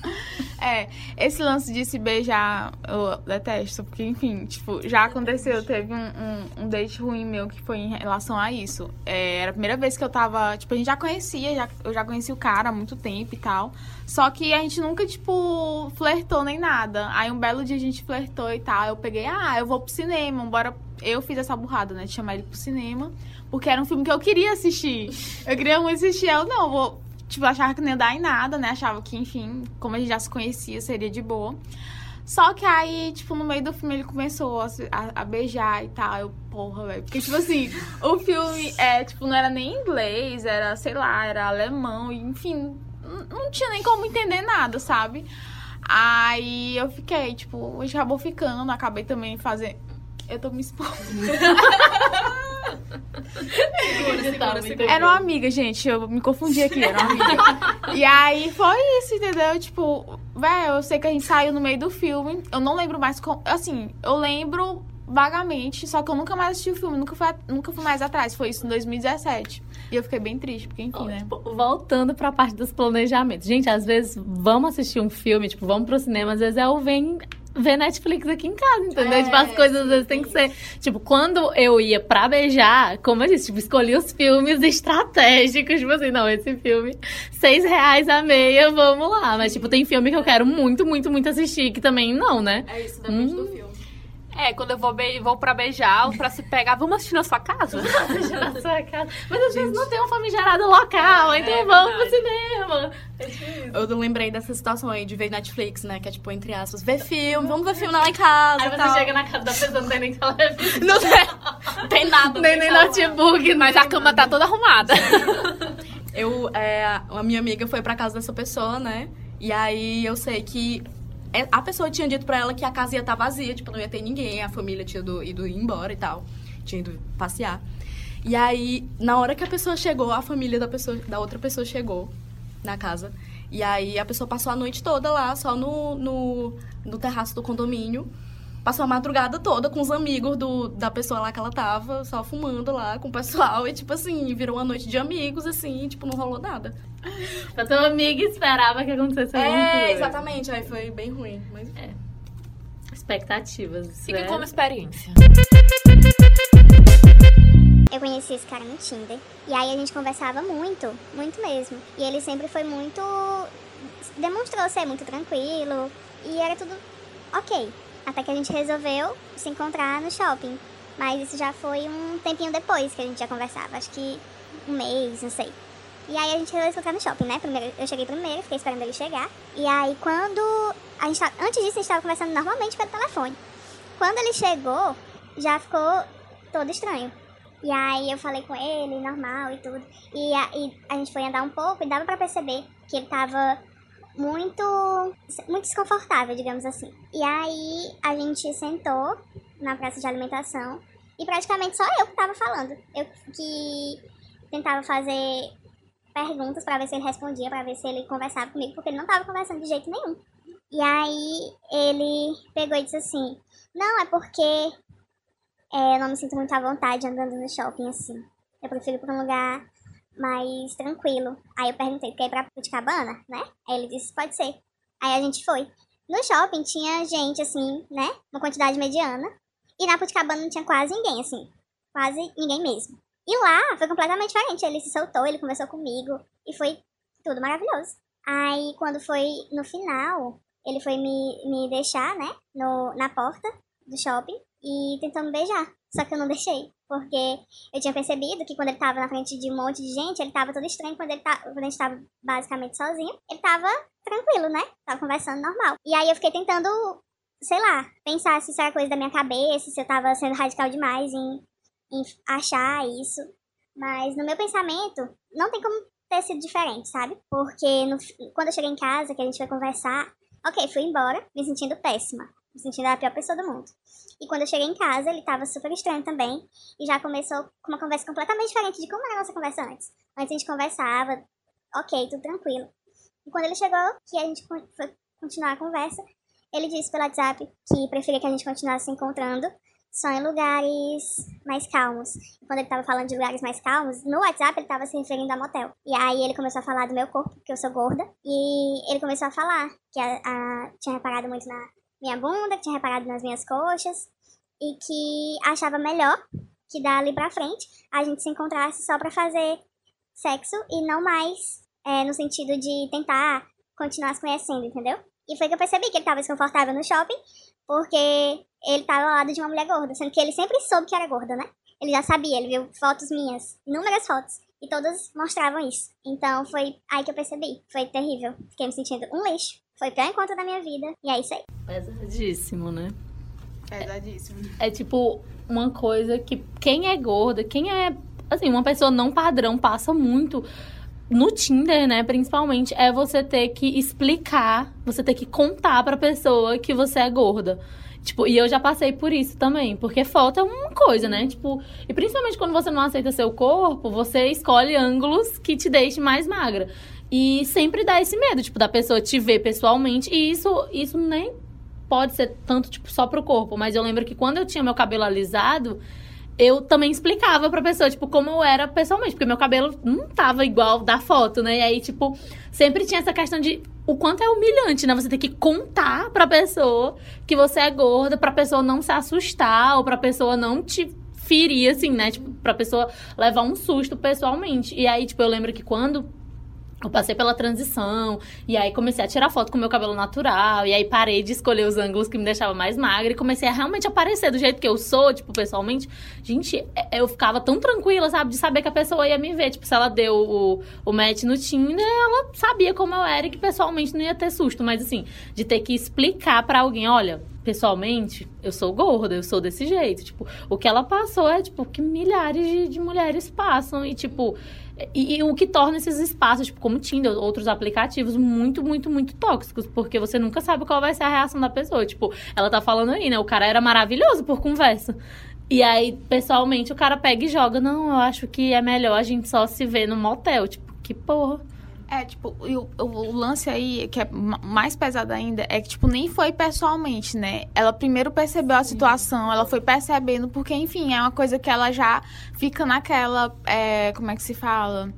É, esse lance de se beijar, eu detesto, porque, enfim, tipo, já aconteceu, teve um, um, um date ruim meu que foi em relação a isso. É, era a primeira vez que eu tava, tipo, a gente já conhecia, já, eu já conhecia o cara há muito tempo e tal. Só que a gente nunca, tipo, flertou nem nada. Aí um belo dia a gente flertou e tal. Eu peguei, ah, eu vou pro cinema, bora. Eu fiz essa burrada, né? De chamar ele pro cinema. Porque era um filme que eu queria assistir. Eu queria muito assistir. Eu, não, vou. Tipo, eu achava que não ia dar em nada, né? Achava que, enfim, como a gente já se conhecia, seria de boa. Só que aí, tipo, no meio do filme ele começou a, a- a beijar e tal. Eu, porra, velho. Porque, tipo assim, o filme, é, tipo, não era nem inglês, era, sei lá, era alemão, enfim, não tinha nem como entender nada, sabe? Aí eu fiquei, tipo, acabou ficando, acabei também fazendo. Eu tô me expondo. Tá, muito Era uma amiga, gente. Eu me confundi aqui, era uma amiga. e aí foi isso, entendeu? Tipo, velho, eu sei que a gente saiu no meio do filme. Eu não lembro mais como. Assim, eu lembro vagamente, só que eu nunca mais assisti o filme, nunca fui, nunca fui mais atrás. Foi isso em 2017. E eu fiquei bem triste, porque enfim, Ó, né? tipo, voltando pra parte dos planejamentos. Gente, às vezes vamos assistir um filme, tipo, vamos pro cinema, às vezes é o vem ver Netflix aqui em casa, entendeu? É, tipo, as coisas às vezes tem que ser. Tipo, quando eu ia pra beijar, como eu disse, tipo, escolhi os filmes estratégicos. Tipo assim, não, esse filme, seis reais a meia, vamos lá. Mas, tipo, tem filme que eu quero muito, muito, muito assistir, que também não, né? É isso, depende Hum. do filme. É, quando eu vou, be vou pra beijar, ou pra se pegar, vamos assistir na sua casa? Beijar na sua casa. Mas às vezes não tem um famigerado local, então É vamos pro verdade. cinema. É tipo. Eu lembrei dessa situação aí de ver Netflix, né? Que é tipo, entre aspas, ver filme, vamos ver filme lá em casa Aí você tal. chega na casa da pessoa, não tem nem televisão. Não tem, tem nada. Nem, nem notebook, Mas a cama tá toda arrumada. Eu, é, a minha amiga foi pra casa dessa pessoa, né? E aí eu sei que é- a pessoa tinha dito pra ela que a casa ia estar vazia, tipo, não ia ter ninguém, a família tinha ido, ido embora e tal. Tinha ido passear. E aí, na hora que a pessoa chegou, a família da, pessoa, da outra pessoa chegou na casa. E aí a pessoa passou a noite toda lá, só no, no, no terraço do condomínio. Passou a madrugada toda com os amigos do, da pessoa lá que ela tava, só fumando lá com o pessoal. E, tipo assim, virou uma noite de amigos, assim, e, tipo, não rolou nada. A tua amiga esperava que acontecesse alguma É, coisa. exatamente. Aí foi bem ruim. Mas... Expectativas. Fica né? como experiência. Eu conheci esse cara no Tinder. E aí a gente conversava muito, muito mesmo. E ele sempre foi muito. demonstrou ser muito tranquilo. E era tudo ok. Até que a gente resolveu se encontrar no shopping. Mas isso já foi um tempinho depois que a gente já conversava. Acho que um mês, não sei. E aí a gente resolveu se encontrar no shopping, né? Primeiro, eu cheguei primeiro, fiquei esperando ele chegar. E aí quando. A gente tava, antes disso, a gente tava conversando normalmente pelo telefone. Quando ele chegou, já ficou todo estranho. E aí eu falei com ele, normal e tudo. E a, a gente foi andar um pouco e dava pra perceber que ele tava muito, muito desconfortável, digamos assim. E aí a gente sentou na praça de alimentação e praticamente só eu que tava falando. Eu que tentava fazer perguntas pra ver se ele respondia, pra ver se ele conversava comigo, porque ele não tava conversando de jeito nenhum. E aí ele pegou e disse assim: Não, é porque é, eu não me sinto muito à vontade andando no shopping assim. Eu prefiro ir pra um lugar mais tranquilo. Aí eu perguntei, quer ir pra Puticabana, né? Aí ele disse, pode ser. Aí a gente foi. No shopping tinha gente, assim, né? Uma quantidade mediana. E na Puticabana não tinha quase ninguém, assim. Quase ninguém mesmo. E lá foi completamente diferente. Ele se soltou, ele conversou comigo. E foi tudo maravilhoso. Aí quando foi no final, ele foi me, me deixar, né? No, na porta do shopping. E tentou me beijar. Só que eu não deixei. Porque eu tinha percebido que quando ele tava na frente de um monte de gente, ele tava todo estranho. Quando, ele tá, quando a gente tava basicamente sozinho, ele tava tranquilo, né? Tava conversando normal. E aí eu fiquei tentando, sei lá, pensar se isso era coisa da minha cabeça, se eu tava sendo radical demais em, em achar isso. Mas no meu pensamento, não tem como ter sido diferente, sabe? Porque no- quando eu cheguei em casa, que a gente foi conversar, ok, fui embora, me sentindo péssima. Me sentindo a pior pessoa do mundo. E quando eu cheguei em casa, ele tava super estranho também. E já começou com uma conversa completamente diferente de como era a nossa conversa antes. Antes a gente conversava, ok, tudo tranquilo. E quando ele chegou, que a gente foi continuar a conversa, ele disse pelo WhatsApp que preferia que a gente continuasse se encontrando só em lugares mais calmos. Quando ele tava falando de lugares mais calmos, no WhatsApp ele tava se referindo a motel. E aí ele começou a falar do meu corpo, que eu sou gorda, e ele começou a falar que a, a, tinha reparado muito na minha bunda, que tinha reparado nas minhas coxas, e que achava melhor que dali pra frente a gente se encontrasse só pra fazer sexo e não mais é, no sentido de tentar continuar se conhecendo, entendeu? E foi que eu percebi que ele tava desconfortável no shopping, porque ele tava ao lado de uma mulher gorda, sendo que ele sempre soube que era gorda, né? Ele já sabia, ele viu fotos minhas, inúmeras fotos, e todas mostravam isso. Então foi aí que eu percebi. Foi terrível. Fiquei me sentindo um lixo. Foi o pior encontro da minha vida, e é isso aí. Pesadíssimo, né? Pesadíssimo. É tipo uma coisa que quem é gorda, quem é, assim, uma pessoa não padrão passa muito no Tinder, né, principalmente, é você ter que explicar, você ter que contar pra pessoa que você é gorda. Tipo, e eu já passei por isso também, porque falta uma coisa, né? Tipo, e principalmente quando você não aceita seu corpo, você escolhe ângulos que te deixem mais magra. E sempre dá esse medo, tipo, da pessoa te ver pessoalmente, e isso, isso nem pode ser tanto, tipo, só pro corpo, mas eu lembro que quando eu tinha meu cabelo alisado, eu também explicava pra pessoa, tipo, como eu era pessoalmente, porque meu cabelo não tava igual da foto, né? E aí, tipo, sempre tinha essa questão de o quanto é humilhante, né? Você ter que contar pra pessoa que você é gorda, pra pessoa não se assustar, ou pra pessoa não te ferir, assim, né? Tipo, pra pessoa levar um susto pessoalmente. E aí, tipo, eu lembro que quando eu passei pela transição, e aí comecei a tirar foto com meu cabelo natural, e aí parei de escolher os ângulos que me deixavam mais magra, e comecei a realmente aparecer do jeito que eu sou, tipo, pessoalmente. Gente, é, eu ficava tão tranquila, sabe, de saber que a pessoa ia me ver. Tipo, se ela deu o, o match no Tinder, ela sabia como eu era e que pessoalmente não ia ter susto. Mas assim, de ter que explicar para alguém, olha, pessoalmente, eu sou gorda, eu sou desse jeito. Tipo, o que ela passou é, tipo, que milhares de, de mulheres passam, e tipo e, e, o que torna esses espaços, tipo, como Tinder, outros aplicativos, muito, muito, muito tóxicos, porque você nunca sabe qual vai ser a reação da pessoa. Tipo, ela tá falando aí, né? O cara era maravilhoso por conversa. E aí, pessoalmente, o cara pega e joga. Não, eu acho que é melhor a gente só se ver no motel. Tipo, que porra. É, tipo, o, o, lance aí, que é mais pesado ainda, é que, tipo, nem foi pessoalmente, né? Ela primeiro percebeu a situação, ela foi percebendo, porque, enfim, é uma coisa que ela já fica naquela. É, como é que se fala?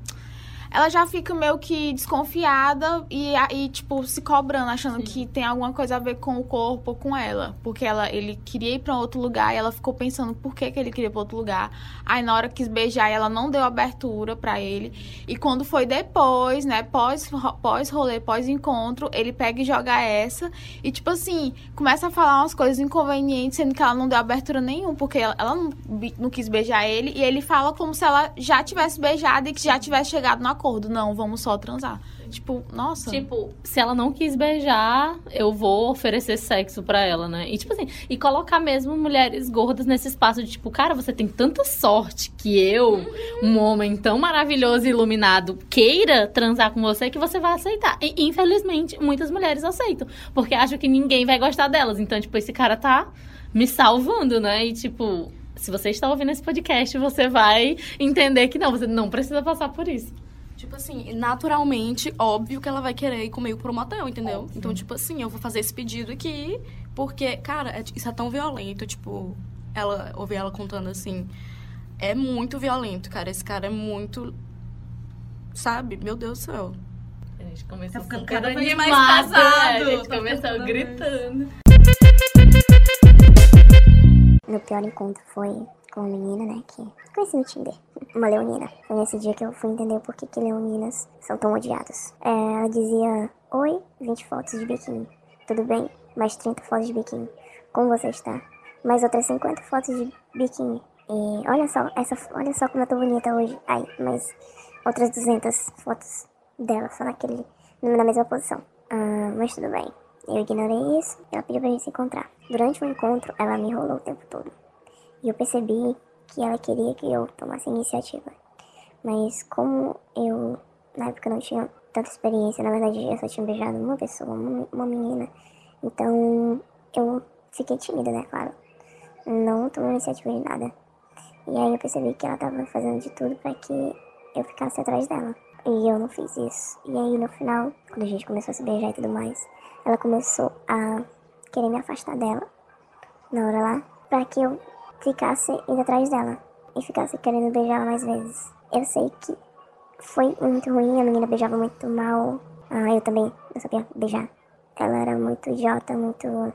Ela já fica meio que desconfiada e, e tipo, se cobrando, achando Sim. que tem alguma coisa a ver com o corpo ou com ela. Porque ela, ele queria ir pra outro lugar e ela ficou pensando por que, que ele queria ir pra outro lugar. Aí na hora que quis beijar, ela não deu abertura para ele. E quando foi depois, né, pós, pós rolê, pós encontro, ele pega e joga essa. E tipo assim, começa a falar umas coisas inconvenientes, sendo que ela não deu abertura nenhum, porque ela, ela não, não quis beijar ele. E ele fala como se ela já tivesse beijado e que já tivesse chegado no acordo. Não, vamos só transar. Tipo, nossa. Tipo, se ela não quis beijar, eu vou oferecer sexo para ela, né? E tipo assim, e colocar mesmo mulheres gordas nesse espaço de tipo, cara, você tem tanta sorte que eu, um homem tão maravilhoso e iluminado, queira transar com você que você vai aceitar. E infelizmente, muitas mulheres aceitam, porque acham que ninguém vai gostar delas. Então, tipo, esse cara tá me salvando, né? E tipo, se você está ouvindo esse podcast, você vai entender que não, você não precisa passar por isso. Tipo assim, naturalmente, óbvio que ela vai querer ir comigo pro motel, entendeu? Óbvio. Então, tipo assim, eu vou fazer esse pedido aqui, porque, cara, é, isso é tão violento, tipo, ela, ouvir ela contando assim, é muito violento, cara. Esse cara é muito. Sabe? Meu Deus do céu. A gente começou tá ficando cada dia mais pesado. A gente tá começou gritando. Meu pior encontro foi com uma menina, né, que conheci no Tinder. Uma leonina. Foi nesse dia que eu fui entender por que, que leoninas são tão odiadas. É, ela dizia, oi, 20 fotos de biquíni. Tudo bem? Mais 30 fotos de biquíni. Como você está? Mais outras 50 fotos de biquíni. E olha só, essa, olha só como eu tô bonita hoje. Ai, mais outras 200 fotos dela, só naquele, na mesma posição. Ah, mas tudo bem. Eu ignorei isso ela pediu pra gente se encontrar. Durante o encontro, ela me enrolou o tempo todo. E eu percebi que ela queria que eu tomasse iniciativa. Mas como eu, na época, não tinha tanta experiência, na verdade eu só tinha beijado uma pessoa, uma, menina, então eu fiquei tímida, né, claro. Não tomei iniciativa de nada. E aí eu percebi que ela tava fazendo de tudo para que eu ficasse atrás dela. E eu não fiz isso. E aí no final, quando a gente começou a se beijar e tudo mais, ela começou a querer me afastar dela na hora lá, para que eu ficasse indo atrás dela e ficasse querendo beijar mais vezes. Eu sei que foi muito ruim, a menina beijava muito mal. Ah, eu também não sabia beijar. Ela era muito idiota, muito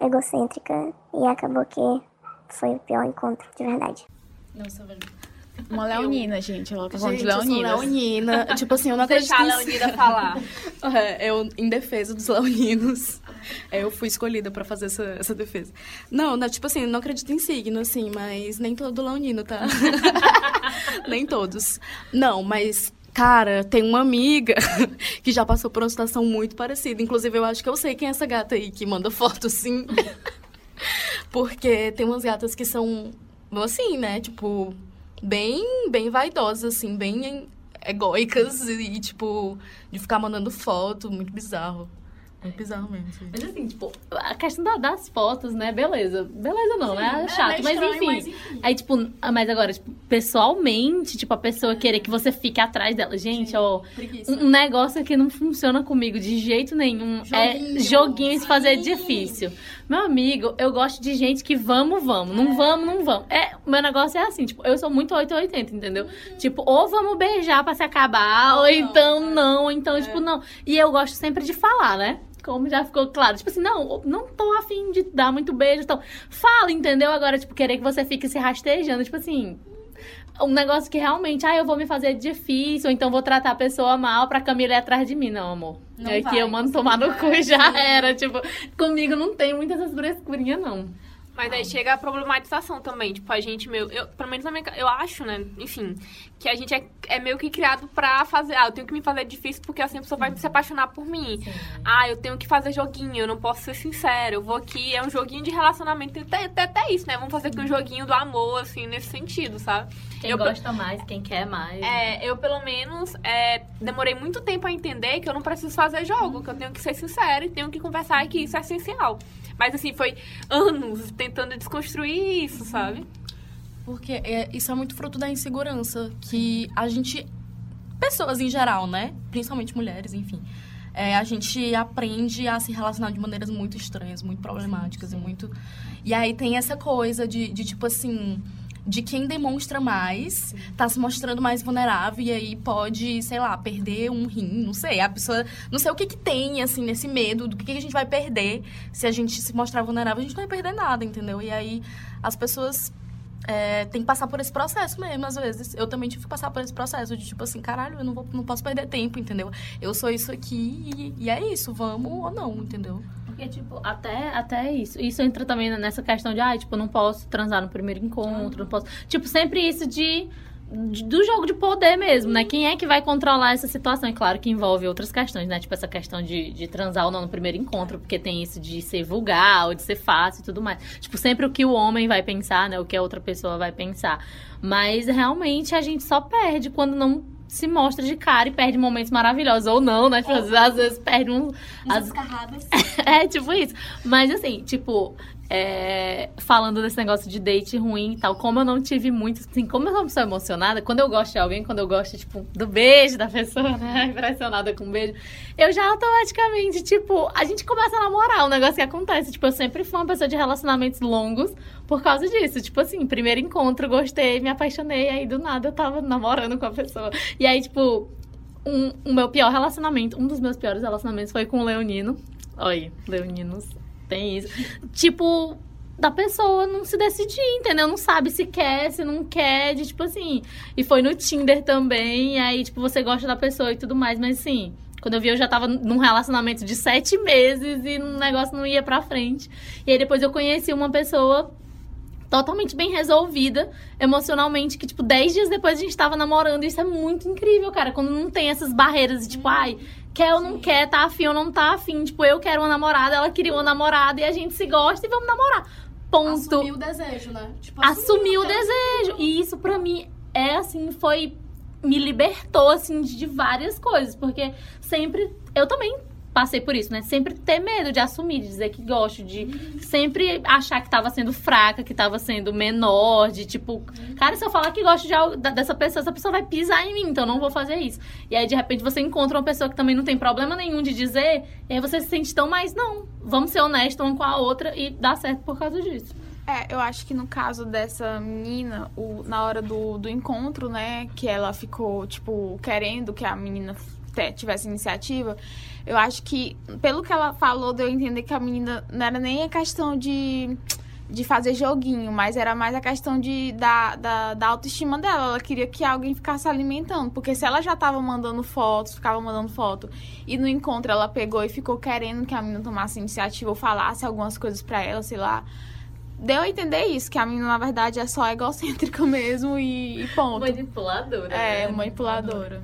egocêntrica e acabou que foi o pior encontro, de verdade. Nossa, velho. Uma leonina, gente. Ela tá falando Gente, de eu leonina. leonina. tipo assim, eu não acredito Deixar a em Leonida falar. É, eu, em defesa dos leoninos, é, eu fui escolhida pra fazer essa, essa defesa. Não, não, tipo assim, não acredito em signo, assim, mas nem todo leonino, tá? nem todos. Não, mas, cara, tem uma amiga que já passou por uma situação muito parecida. Inclusive, eu acho que eu sei quem é essa gata aí que manda foto, assim. Porque tem umas gatas que são, assim, né, tipo, bem, bem vaidosas, assim, bem egóicas e, tipo, de ficar mandando foto, muito bizarro. Muito bizarro mesmo. assim. Mas assim, tipo, a questão da- das fotos, né? Beleza. Beleza não, né? É chato. mas, estranho, enfim. mas enfim. Aí, tipo, mas agora, tipo, pessoalmente, tipo, a pessoa querer que você fique atrás dela. Gente, ó, um um negócio que não funciona comigo de jeito nenhum é Joguinho. joguinho se fazer Sim. difícil. Meu amigo, eu gosto de gente que vamos, vamos. Não vamos, não vamos. É, o meu negócio é assim, tipo, eu sou muito 880, entendeu? Tipo, ou vamos beijar pra se acabar, ou Ou não, então é. não, ou então, tipo, não. E eu gosto sempre de falar, né? Como já ficou claro. Tipo assim, não, não tô afim de dar muito beijo. Então, fala, entendeu? Agora, tipo, querer que você fique se rastejando. Tipo assim, um negócio que realmente, ah, eu vou me fazer difícil, ou então vou tratar a pessoa mal pra Camila ir atrás de mim. Não, amor. Não é vai, que eu mando tomar no vai, cu e já era. Tipo, comigo não tem muitas essas frescurinhas, não. Mas aí chega a problematização também. Tipo, a gente, meu, eu, pelo menos minha, eu acho, né, enfim, que a gente é, é meio que criado pra fazer. Ah, eu tenho que me fazer difícil porque assim a pessoa vai se apaixonar por mim. Ah, eu tenho que fazer joguinho, eu não posso ser sincero. Eu vou aqui, é um joguinho de relacionamento. Tem até, até, até isso, né? Vamos fazer aqui um joguinho do amor, assim, nesse sentido, sabe? Quem Eu- gosta mais, quem quer mais. É, eu pelo menos é, demorei muito tempo a entender que eu não preciso fazer jogo, que eu tenho que ser sincera e tenho que conversar e que isso é essencial. Mas assim, foi anos tentando desconstruir isso, sabe? Porque é, isso é muito fruto da insegurança que a gente. Pessoas em geral, né? Principalmente mulheres, enfim. é, a gente aprende a se relacionar de maneiras muito estranhas, muito problemáticas e muito. E aí tem essa coisa de, de tipo assim. De quem demonstra mais, tá se mostrando mais vulnerável e aí pode, sei lá, perder um rim, não sei. A pessoa. Não sei o que que tem, assim, nesse medo do que, que a gente vai perder se a gente se mostrar vulnerável. A gente não vai perder nada, entendeu? E aí as pessoas é, tem que passar por esse processo mesmo, às vezes. Eu também tive que passar por esse processo de tipo assim, caralho, eu não, vou, não posso perder tempo, entendeu? Eu sou isso aqui e, e é isso, vamos ou não, entendeu? Porque, tipo, até, até isso. Isso entra também nessa questão de, ah, tipo, não posso transar no primeiro encontro, não posso. Tipo, sempre isso de. de- Do jogo de poder mesmo, né? Quem é que vai controlar essa situação? E claro que envolve outras questões, né? Tipo, essa questão de, de transar ou não no primeiro encontro, porque tem isso de ser vulgar ou de ser fácil e tudo mais. Tipo, sempre o que o homem vai pensar, né? O que a outra pessoa vai pensar. Mas realmente a gente só perde quando não se mostra de cara e perde momentos maravilhosos. Ou não, né? Tipo, às vezes- às vezes perde um. Às, escarradas. é, tipo isso. Mas assim, tipo, é, falando desse negócio de date ruim e tal, como eu não tive muito, assim, como eu sou uma pessoa emocionada, quando eu gosto de alguém, quando eu gosto, tipo, do beijo da pessoa, né? Impressionada com o beijo, eu já automaticamente, tipo, a gente começa a namorar, um negócio que acontece. Tipo, eu sempre fui uma pessoa de relacionamentos longos por causa disso. Tipo assim, primeiro encontro, gostei, me apaixonei, aí do nada eu tava namorando com a pessoa. E aí, tipo, um, o meu pior relacionamento, um dos meus piores relacionamentos foi com o Leonino. Oi, Leoninos, tem isso. Tipo, da pessoa não se decidir, entendeu? Não sabe se quer, se não quer, de tipo assim. E foi no Tinder também, aí, tipo, você gosta da pessoa e tudo mais, mas assim. Quando eu vi, eu já tava num relacionamento de sete meses e o negócio não ia pra frente. E aí depois eu conheci uma pessoa totalmente bem resolvida emocionalmente, que, tipo, dez dias depois a gente tava namorando. Isso é muito incrível, cara. Quando não tem essas barreiras de, tipo, ai, quer ou não quer, tá afim ou não tá afim. Tipo, eu quero uma namorada, ela queria uma namorada e a gente se gosta e vamos namorar. Ponto. Assumir o desejo, né? Tipo, Assumir o né? desejo. E isso pra mim é assim, foi. Me libertou, assim, de várias coisas. Porque sempre. Eu também passei por isso, né? Sempre ter medo de assumir, de dizer que gosto, de sempre achar que tava sendo fraca, que tava sendo menor, de tipo, cara, se eu falar que gosto de dessa pessoa, essa pessoa vai pisar em mim, então eu não vou fazer isso. E aí, de repente, você encontra uma pessoa que também não tem problema nenhum de dizer, e aí você se sente tão mais, não, vamos ser honestos uma com a outra e dá certo por causa disso. É, eu acho que no caso dessa menina, o, na hora do, do encontro, né, que ela ficou, tipo, querendo que a menina tivesse iniciativa, eu acho que, pelo que ela falou, deu a entender que a menina não era nem a questão de, de fazer joguinho, mas era mais a questão de, da, da, da autoestima dela. Ela queria que alguém ficasse alimentando, porque se ela já tava mandando fotos, ficava mandando foto, e no encontro ela pegou e ficou querendo que a menina tomasse iniciativa ou falasse algumas coisas pra ela, sei lá deu a entender isso, que a menina, na verdade, é só egocêntrica mesmo e, e ponto. Manipuladora. É, né? manipuladora.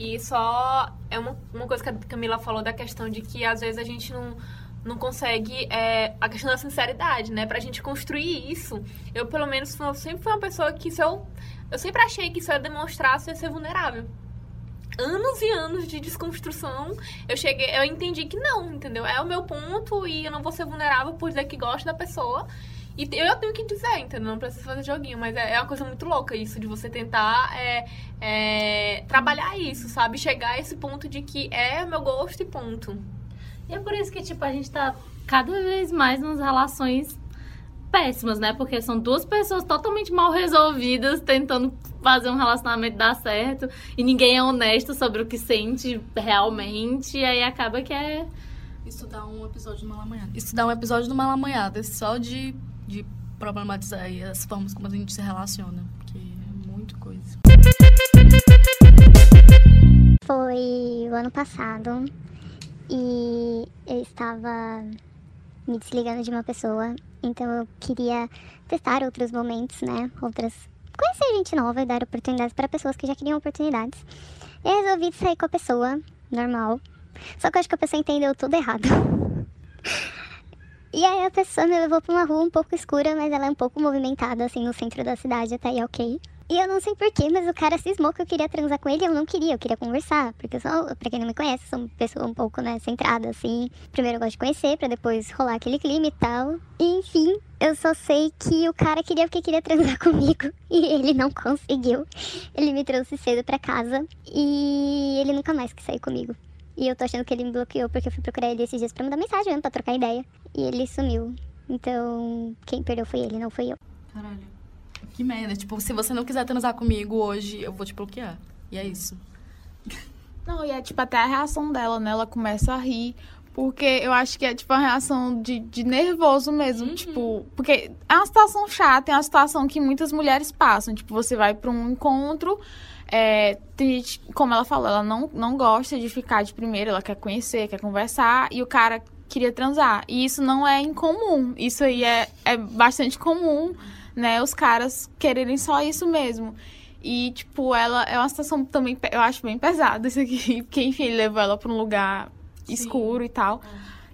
E só é uma, uma coisa que a Camila falou da questão de que às vezes a gente não, não consegue. É, a questão da sinceridade, né? Pra gente construir isso. Eu, pelo menos, eu sempre fui uma pessoa que se eu. Eu sempre achei que se eu demonstrasse, eu ia ser vulnerável. Anos e anos de desconstrução, eu cheguei, eu entendi que não, entendeu? É o meu ponto e eu não vou ser vulnerável por dizer que gosto da pessoa. E eu tenho que dizer, entendeu? Não preciso fazer joguinho, mas é, é uma coisa muito louca isso, de você tentar é, é, trabalhar isso, sabe? Chegar a esse ponto de que é o meu gosto e ponto. E é por isso que, tipo, a gente tá cada vez mais nas relações péssimas, né? Porque são duas pessoas totalmente mal resolvidas tentando fazer um relacionamento dar certo e ninguém é honesto sobre o que sente realmente e aí acaba que é Isso dá um episódio do Malamanhada. Isso dá um episódio do Malamanhada, só de, de problematizar as formas como a gente se relaciona. Porque é muito coisa. Foi o ano passado e eu estava me desligando de uma pessoa, então eu queria testar outros momentos, né? Outras. Conhecer gente nova e dar oportunidades para pessoas que já queriam oportunidades. Eu resolvi sair com a pessoa, normal. Só que eu acho que a pessoa entendeu tudo errado. E aí a pessoa me levou pra uma rua um pouco escura, mas ela é um pouco movimentada, assim, no centro da cidade, até aí ok. E eu não sei porquê, mas o cara cismou que eu queria transar com ele e eu não queria, eu queria conversar. Porque eu sou, pra quem não me conhece, sou uma pessoa um pouco, né, centrada, assim. Primeiro eu gosto de conhecer, pra depois rolar aquele clima e tal. E, enfim, eu só sei que o cara queria porque queria transar comigo. E ele não conseguiu. Ele me trouxe cedo pra casa e ele nunca mais quis sair comigo. E eu tô achando que ele me bloqueou porque eu fui procurar ele esses dias pra mandar mensagem mesmo, pra trocar ideia. E ele sumiu. Então, quem perdeu foi ele, não fui eu. Caralho. Que merda. Tipo, se você não quiser transar comigo hoje, eu vou te bloquear. E é isso. Não, e é tipo até a reação dela, né? Ela começa a rir. Porque eu acho que é tipo uma reação de, de nervoso mesmo. Tipo, porque é uma situação chata, é uma situação que muitas mulheres passam. Tipo, você vai pra um encontro. É, tem gente, como ela falou, ela não, não gosta de ficar de primeira, ela quer conhecer, quer conversar, e o cara queria transar. E isso não é incomum. Isso aí é, é bastante comum, né? Os caras quererem só isso mesmo. E, tipo, ela é uma situação também, eu acho bem pesada isso aqui. Porque, enfim, ele levou ela pra um lugar escuro e tal.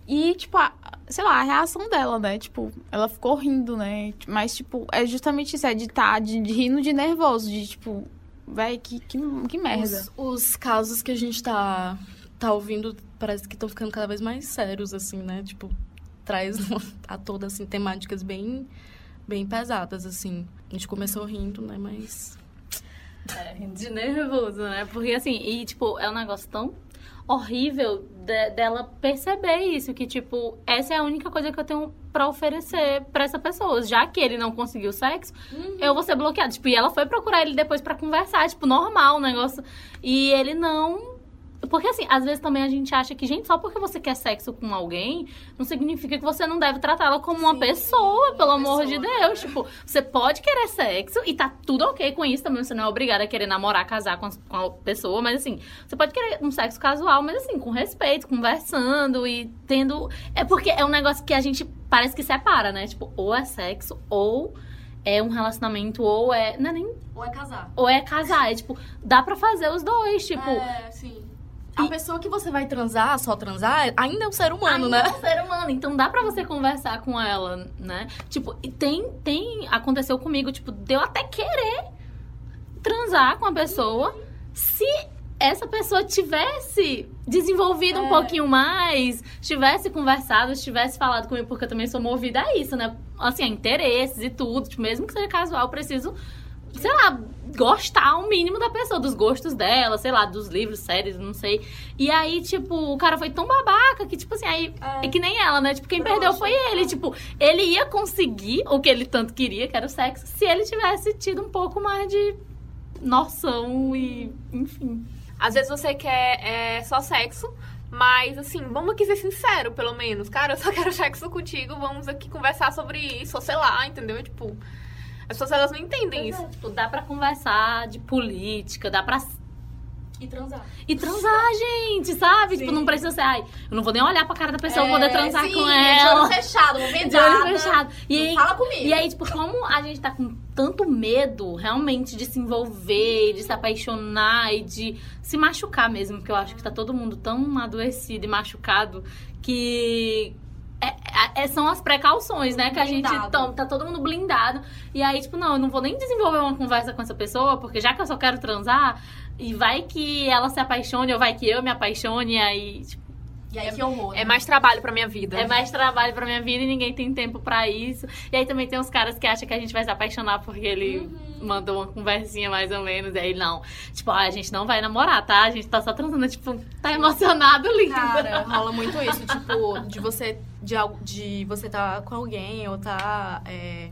E, tipo, a- sei lá, a reação dela, né? Tipo, ela ficou rindo, né? Mas, tipo, é justamente isso, é de tá, de, de rindo de nervoso, de, tipo, véi, que, que, que merda. Os, os casos que a gente tá, tá ouvindo parece que estão ficando cada vez mais sérios, assim, né? Tipo, traz a toda, assim, temáticas bem, bem pesadas, assim. A gente começou rindo, né? Mas. É, de nervoso, né? Porque assim, e tipo, é um negócio tão horrível de- dela perceber isso, que tipo, essa é a única coisa que eu tenho pra oferecer pra essa pessoa. Já que ele não conseguiu sexo, eu vou ser bloqueada. Tipo, e ela foi procurar ele depois pra conversar, tipo, normal o negócio. E ele não. Porque assim, às vezes também a gente acha que, gente, só porque você quer sexo com alguém, não significa que você não deve tratá-la como uma pessoa, pelo amor de Deus. Tipo, você pode querer sexo e tá tudo ok com isso também. Você não é obrigada a querer namorar, casar com a, com a pessoa, mas assim, você pode querer um sexo casual, mas assim, com respeito, conversando e tendo. É porque é um negócio que a gente parece que separa, né? Tipo, ou é sexo, ou é um relacionamento, ou é. Não é nem. Ou é casar. Ou é casar. É tipo, dá pra fazer os dois. Tipo, É, sim. A pessoa que você vai transar, só transar, ainda é um ser humano, Ainda né? é um ser humano, então dá pra você conversar com ela, né? Tipo, e tem, tem, aconteceu comigo, tipo, deu até querer transar com a pessoa se essa pessoa tivesse desenvolvido um É. pouquinho mais, tivesse conversado, tivesse falado comigo, porque eu também sou movida a isso, né? Assim, a interesses e tudo, tipo, mesmo que seja casual, eu preciso, sei lá, gostar o mínimo da pessoa, dos gostos dela, sei lá, dos livros, séries, não sei. E aí, tipo, o cara foi tão babaca? Que, tipo assim, aí é, que nem ela, né? Tipo, quem perdeu foi ele. Tipo, ele ia conseguir o que ele tanto queria, que era o sexo, se ele tivesse tido um pouco mais de noção e, enfim. Às vezes você quer é, só sexo, mas, assim, vamos aqui ser sincero, pelo menos. Cara, eu só quero sexo contigo, vamos aqui conversar sobre isso, ou sei lá, entendeu? Tipo, as pessoas elas não entendem isso. É, tipo, dá pra conversar de política, dá pra e transar. E transar, gente, sabe? Sim. Tipo, não precisa ser, ai, eu não vou nem olhar pra cara da pessoa é, poder transar sim, com ela. De olho fechado, uma De olho fechado. E aí, fala comigo. E aí, tipo, como a gente tá com tanto medo, realmente, de se envolver, de se apaixonar e de se machucar mesmo, porque eu acho que tá todo mundo tão adoecido e machucado que é, é, são as precauções, né? Que a gente toma, tá todo mundo blindado. E aí, tipo, não, eu não vou nem desenvolver uma conversa com essa pessoa, porque já que eu só quero transar, e vai que ela se apaixone, ou vai que eu me apaixone, e aí, tipo, e aí, que horror. Né? É mais trabalho pra minha vida. É mais trabalho pra minha vida e ninguém tem tempo pra isso. E aí também tem uns caras que acham que a gente vai se apaixonar porque ele uhum. mandou uma conversinha mais ou menos. E aí, não. Tipo, ah, a gente não vai namorar, tá? A gente tá só transando, tipo, tá emocionado, lindo. Cara, rola muito isso. Tipo, de você, de, de você tá com alguém ou tá. É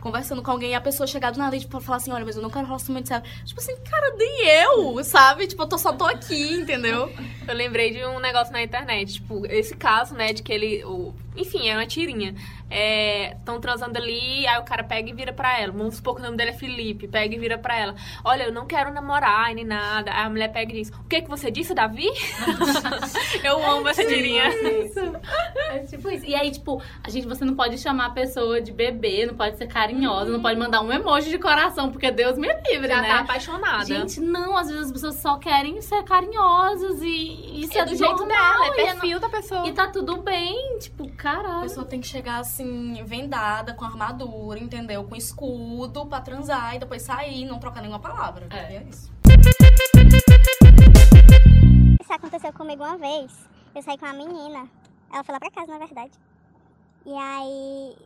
conversando com alguém e a pessoa chegar do nada e, tipo, falar assim, olha, mas eu não quero relacionamento sério. Tipo assim, cara, nem eu, sabe? Tipo, eu tô, só tô aqui, entendeu? Eu lembrei de um negócio na internet, tipo, esse caso, né, de que ele... O, enfim, é uma tirinha estão é, transando ali, aí o cara pega e vira pra ela. Vamos supor que o nome dele é Felipe, pega e vira pra ela. Olha, eu não quero namorar nem nada. Aí a mulher pega e diz: O que que você disse, Davi? eu amo essa tirinha. Isso. É tipo isso. E aí, tipo, a gente, você não pode chamar a pessoa de bebê, não pode ser carinhosa, não pode mandar um emoji de coração, porque Deus me livre, Já né? tá apaixonada. Gente, não, às vezes as pessoas só querem ser carinhosas e isso é, é do jeito dela, é perfil da pessoa. E tá tudo bem, tipo, caralho. A pessoa tem que chegar assim vendada, com armadura, entendeu? Com escudo pra transar e depois sair, não trocar nenhuma palavra. É, é isso. Isso aconteceu comigo uma vez. Eu saí com uma menina. Ela foi lá pra casa, na verdade. E aí,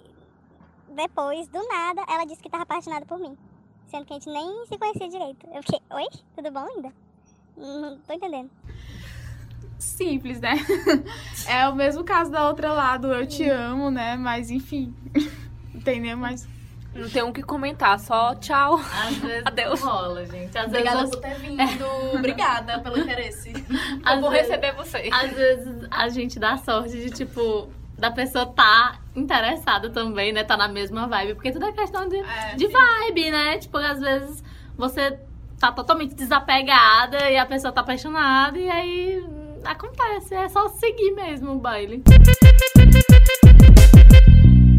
depois, do nada, ela disse que tava apaixonada por mim. Sendo que a gente nem se conhecia direito. Eu fiquei, oi? Tudo bom ainda? Não tô entendendo simples, né? É o mesmo caso da outra lado, eu te amo, né? Mas enfim, entendeu? Mas não tem um que comentar, só tchau. Às vezes Adeus. rola, gente. Às Obrigada vezes... por ter vindo. Obrigada pelo interesse. Às eu vou vezes, receber você. Às vezes a gente dá sorte de, tipo, da pessoa tá interessada também, né? Tá na mesma vibe. Porque tudo é questão de, é, de vibe, né? Tipo, às vezes você tá totalmente desapegada e a pessoa tá apaixonada e aí acontece, é só seguir mesmo o baile.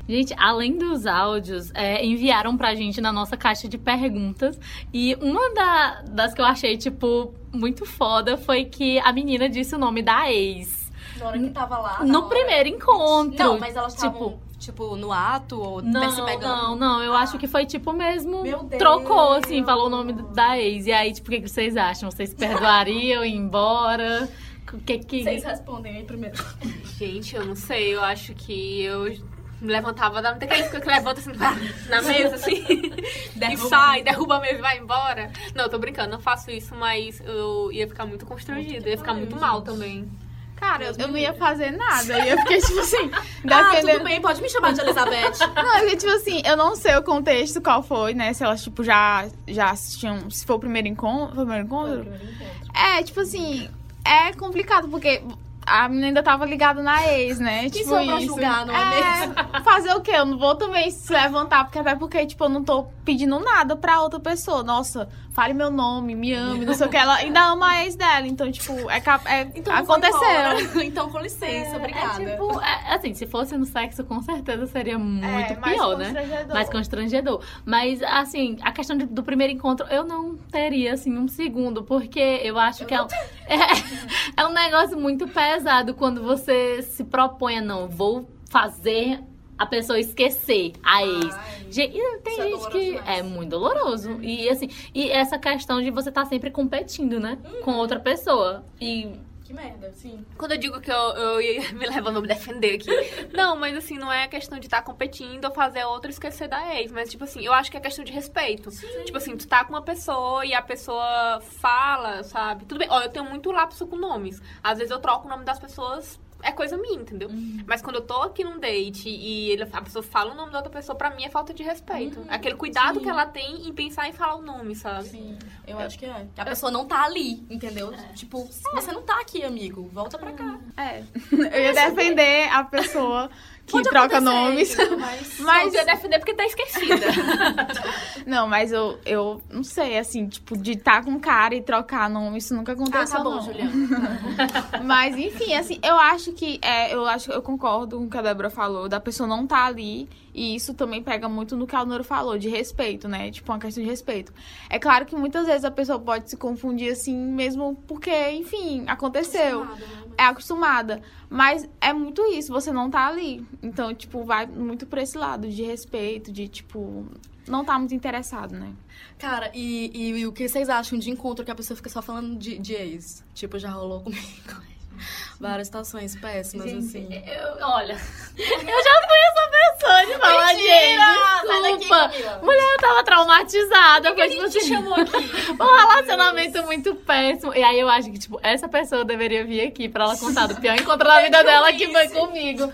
Gente, além dos áudios, é, enviaram pra gente na nossa caixa de perguntas. E uma da, das que eu achei, tipo, muito foda foi que a menina disse o nome da ex. Na hora que tava lá. No hora. primeiro encontro. Não, mas elas estavam. Tipo, tipo, no ato ou não, se pegando? Não, não, eu ah. acho que foi tipo mesmo. Meu Deus. Trocou, assim, falou o nome da ex. E aí, tipo, o que, que vocês acham? Vocês perdoariam ir embora? O que que... Vocês respondem aí primeiro. Gente, eu não sei. Eu acho que eu me levantava, dá muita aquele que levanta assim na mesa, assim, e sai, derruba a mesa e vai embora. Não, eu tô brincando, não faço isso, mas eu ia ficar muito constrangida, ia ficar muito mal também. Cara, eu, eu não ia fazer nada. Eu ficar, tipo assim, defendendo... Ah, tudo bem, pode me chamar de Elizabeth. não, porque, tipo assim, eu não sei o contexto, qual foi, né? Se elas, tipo, já, já assistiam... Se foi o primeiro encontro... Foi o primeiro encontro? Foi o primeiro encontro. É, tipo assim é complicado, porque a menina ainda tava ligada na ex, né? Que tipo pra julgar, não é, é mesmo? Fazer o quê? Eu não vou também se levantar, porque até porque, tipo, eu não tô pedindo nada pra outra pessoa. Nossa, fale meu nome, me ame, não sei o que. Ela ainda ama a ex dela. Então, tipo, é, é então aconteceu. então, com licença, é, obrigada. É, tipo, é, assim, se fosse no sexo, com certeza seria muito pior, né? Mais constrangedor. Mas, assim, a questão de, do primeiro encontro, eu não teria, assim, um segundo, porque eu acho eu que é, é, um negócio muito pesado quando você se propõe a não, vou fazer a pessoa esquecer a ex. Ai, gente, tem é gente é que demais. é muito doloroso. E assim, e essa questão de você estar tá sempre competindo, né? Uhum. Com outra pessoa. E que merda, sim. Quando eu digo que eu, eu ia me levando a me defender aqui. não, mas assim, não é questão de estar tá competindo ou fazer outro esquecer da ex. Mas, tipo assim, eu acho que é questão de respeito. Sim. Tipo assim, tu tá com uma pessoa e a pessoa fala, sabe? Tudo bem. Ó, eu tenho muito lapso com nomes. Às vezes eu troco o nome das pessoas é coisa minha, entendeu? Mas quando eu tô aqui num date e ele, a pessoa fala o nome da outra pessoa, pra mim é falta de respeito. É aquele cuidado sim. que ela tem em pensar em falar o nome, sabe? Sim, eu acho que é. A pessoa não tá ali, entendeu? É. Tipo, você não tá aqui, amigo. Volta pra cá. É. Eu ia defender a pessoa que Pode troca nomes. Mas... Mas eu defender porque tá esquecida. não, mas eu, eu não sei, assim, tipo, de estar com um cara e trocar nome, isso nunca Ah, aconteceu. tá bom. Juliana. Mas, enfim, assim, eu acho que é, eu acho eu concordo com o que a Débora falou, da pessoa não tá ali. E isso também pega muito no que a Noro falou, de respeito, né? Tipo, uma questão de respeito. É claro que muitas vezes a pessoa pode se confundir assim, mesmo porque, enfim, aconteceu. É acostumada. Mas é muito isso, você não tá ali. Então, tipo, vai muito por esse lado de respeito, de, tipo, não tá muito interessado, né? Cara, e, e, e o que vocês acham de encontro que a pessoa fica só falando de, de ex? Tipo, já rolou comigo. Várias situações péssimas, assim. Eu- olha, eu já fui essa pessoa de falar ex. Desculpa. Mulher, eu tava traumatizada. Foi tipo assim, chamou aqui. um relacionamento muito péssimo. E aí eu acho que, tipo, essa pessoa deveria vir aqui pra ela contar do pior encontro da vida dela que foi comigo.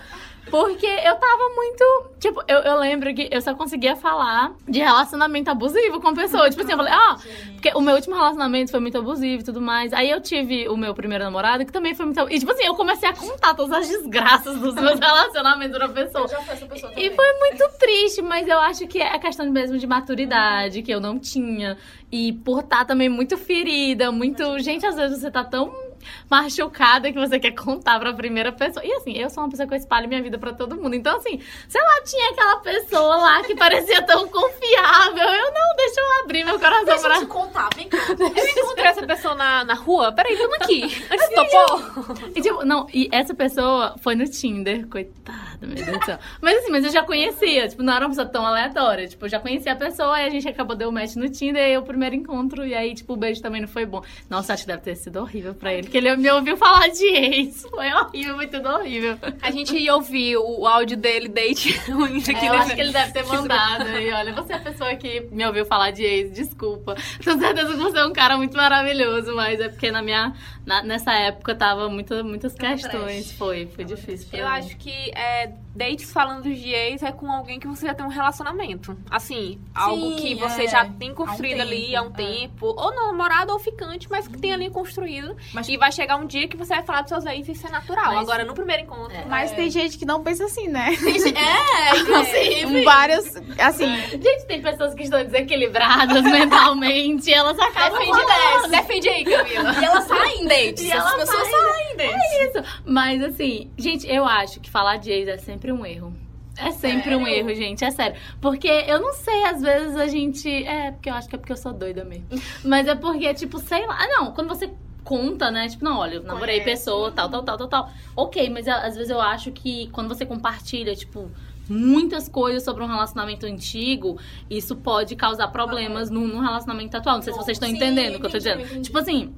Porque eu tava muito. Tipo, eu, eu lembro que eu só conseguia falar de relacionamento abusivo com a pessoa. Tipo assim, eu falei, ah, porque o meu último relacionamento foi muito abusivo e tudo mais. Aí eu tive o meu primeiro namorado, que também foi muito. E tipo assim, eu comecei a contar todas as desgraças dos meus relacionamentos pra pessoa. já fui essa pessoa E foi muito triste, mas eu acho que é a questão mesmo de maturidade, que eu não tinha. E por estar também muito ferida, muito. Gente, às vezes você tá tão machucada que você quer contar pra primeira pessoa. E assim, eu sou uma pessoa que eu espalho minha vida pra todo mundo. Então, assim, sei lá, tinha aquela pessoa lá que parecia tão confiável. Eu não, deixa eu abrir meu coração Deixa pra. eu te contar, vem cá. Eu encontrei essa pessoa na, na rua. Peraí, vamos aqui. Antes topou. E, tipo, não, e essa pessoa foi no Tinder, coitada, meu Deus do céu. Mas assim, mas eu já conhecia, tipo, não era uma pessoa tão aleatória. Tipo, eu já conhecia a pessoa, aí a gente acabou deu match no Tinder, e aí o primeiro encontro, e aí, tipo, o beijo também não foi bom. Nossa, acho que deve ter sido horrível pra ele, porque ele me ouviu falar de ex. Foi horrível, foi tudo horrível. A gente ia ouvir o, áudio dele, date ruim aqui É, eu acho que ele deve ter mandado. E olha, você é a pessoa que me ouviu falar de ex, desculpa. Tenho certeza que você é um cara muito maravilhoso, mas é porque na minha. na- nessa época tava muita, muitas questões. Foi, foi difícil. Eu mim. acho que é, dates falando de ex é com alguém que você já tem um relacionamento. Assim, algo que você é. já tem construído Há um ali há um é. tempo. Ou namorado ou ficante, mas que tem ali construído. Mas- E vai chegar um dia que você vai falar dos seus ex e isso é natural. Mas- Agora, no primeiro encontro. Mas tem gente que não pensa assim, né? É, inclusive. Várias, assim, Gente, tem pessoas que estão desequilibradas mentalmente, elas acabam Defende dessa. Defende aí, Camila. E ela sai em dates. E Essas ela pessoas saem em dates. Isso. Mas assim, gente, eu acho que falar de ex é sempre um erro. É sempre um erro, gente, é sério. Porque eu não sei, às vezes a gente. É, porque eu acho que é porque eu sou doida mesmo. Mas é porque, tipo, sei lá. Ah, não, quando você conta, né? Tipo, não, olha, eu namorei Conhece. pessoa, tal, tal, tal, tal, tal. Ok, mas às vezes eu acho que quando você compartilha, tipo. Muitas coisas sobre um relacionamento antigo, isso pode causar problemas no, no relacionamento atual. Não sei se vocês estão Sim, entendendo o que eu tô dizendo. entendi. Tipo assim,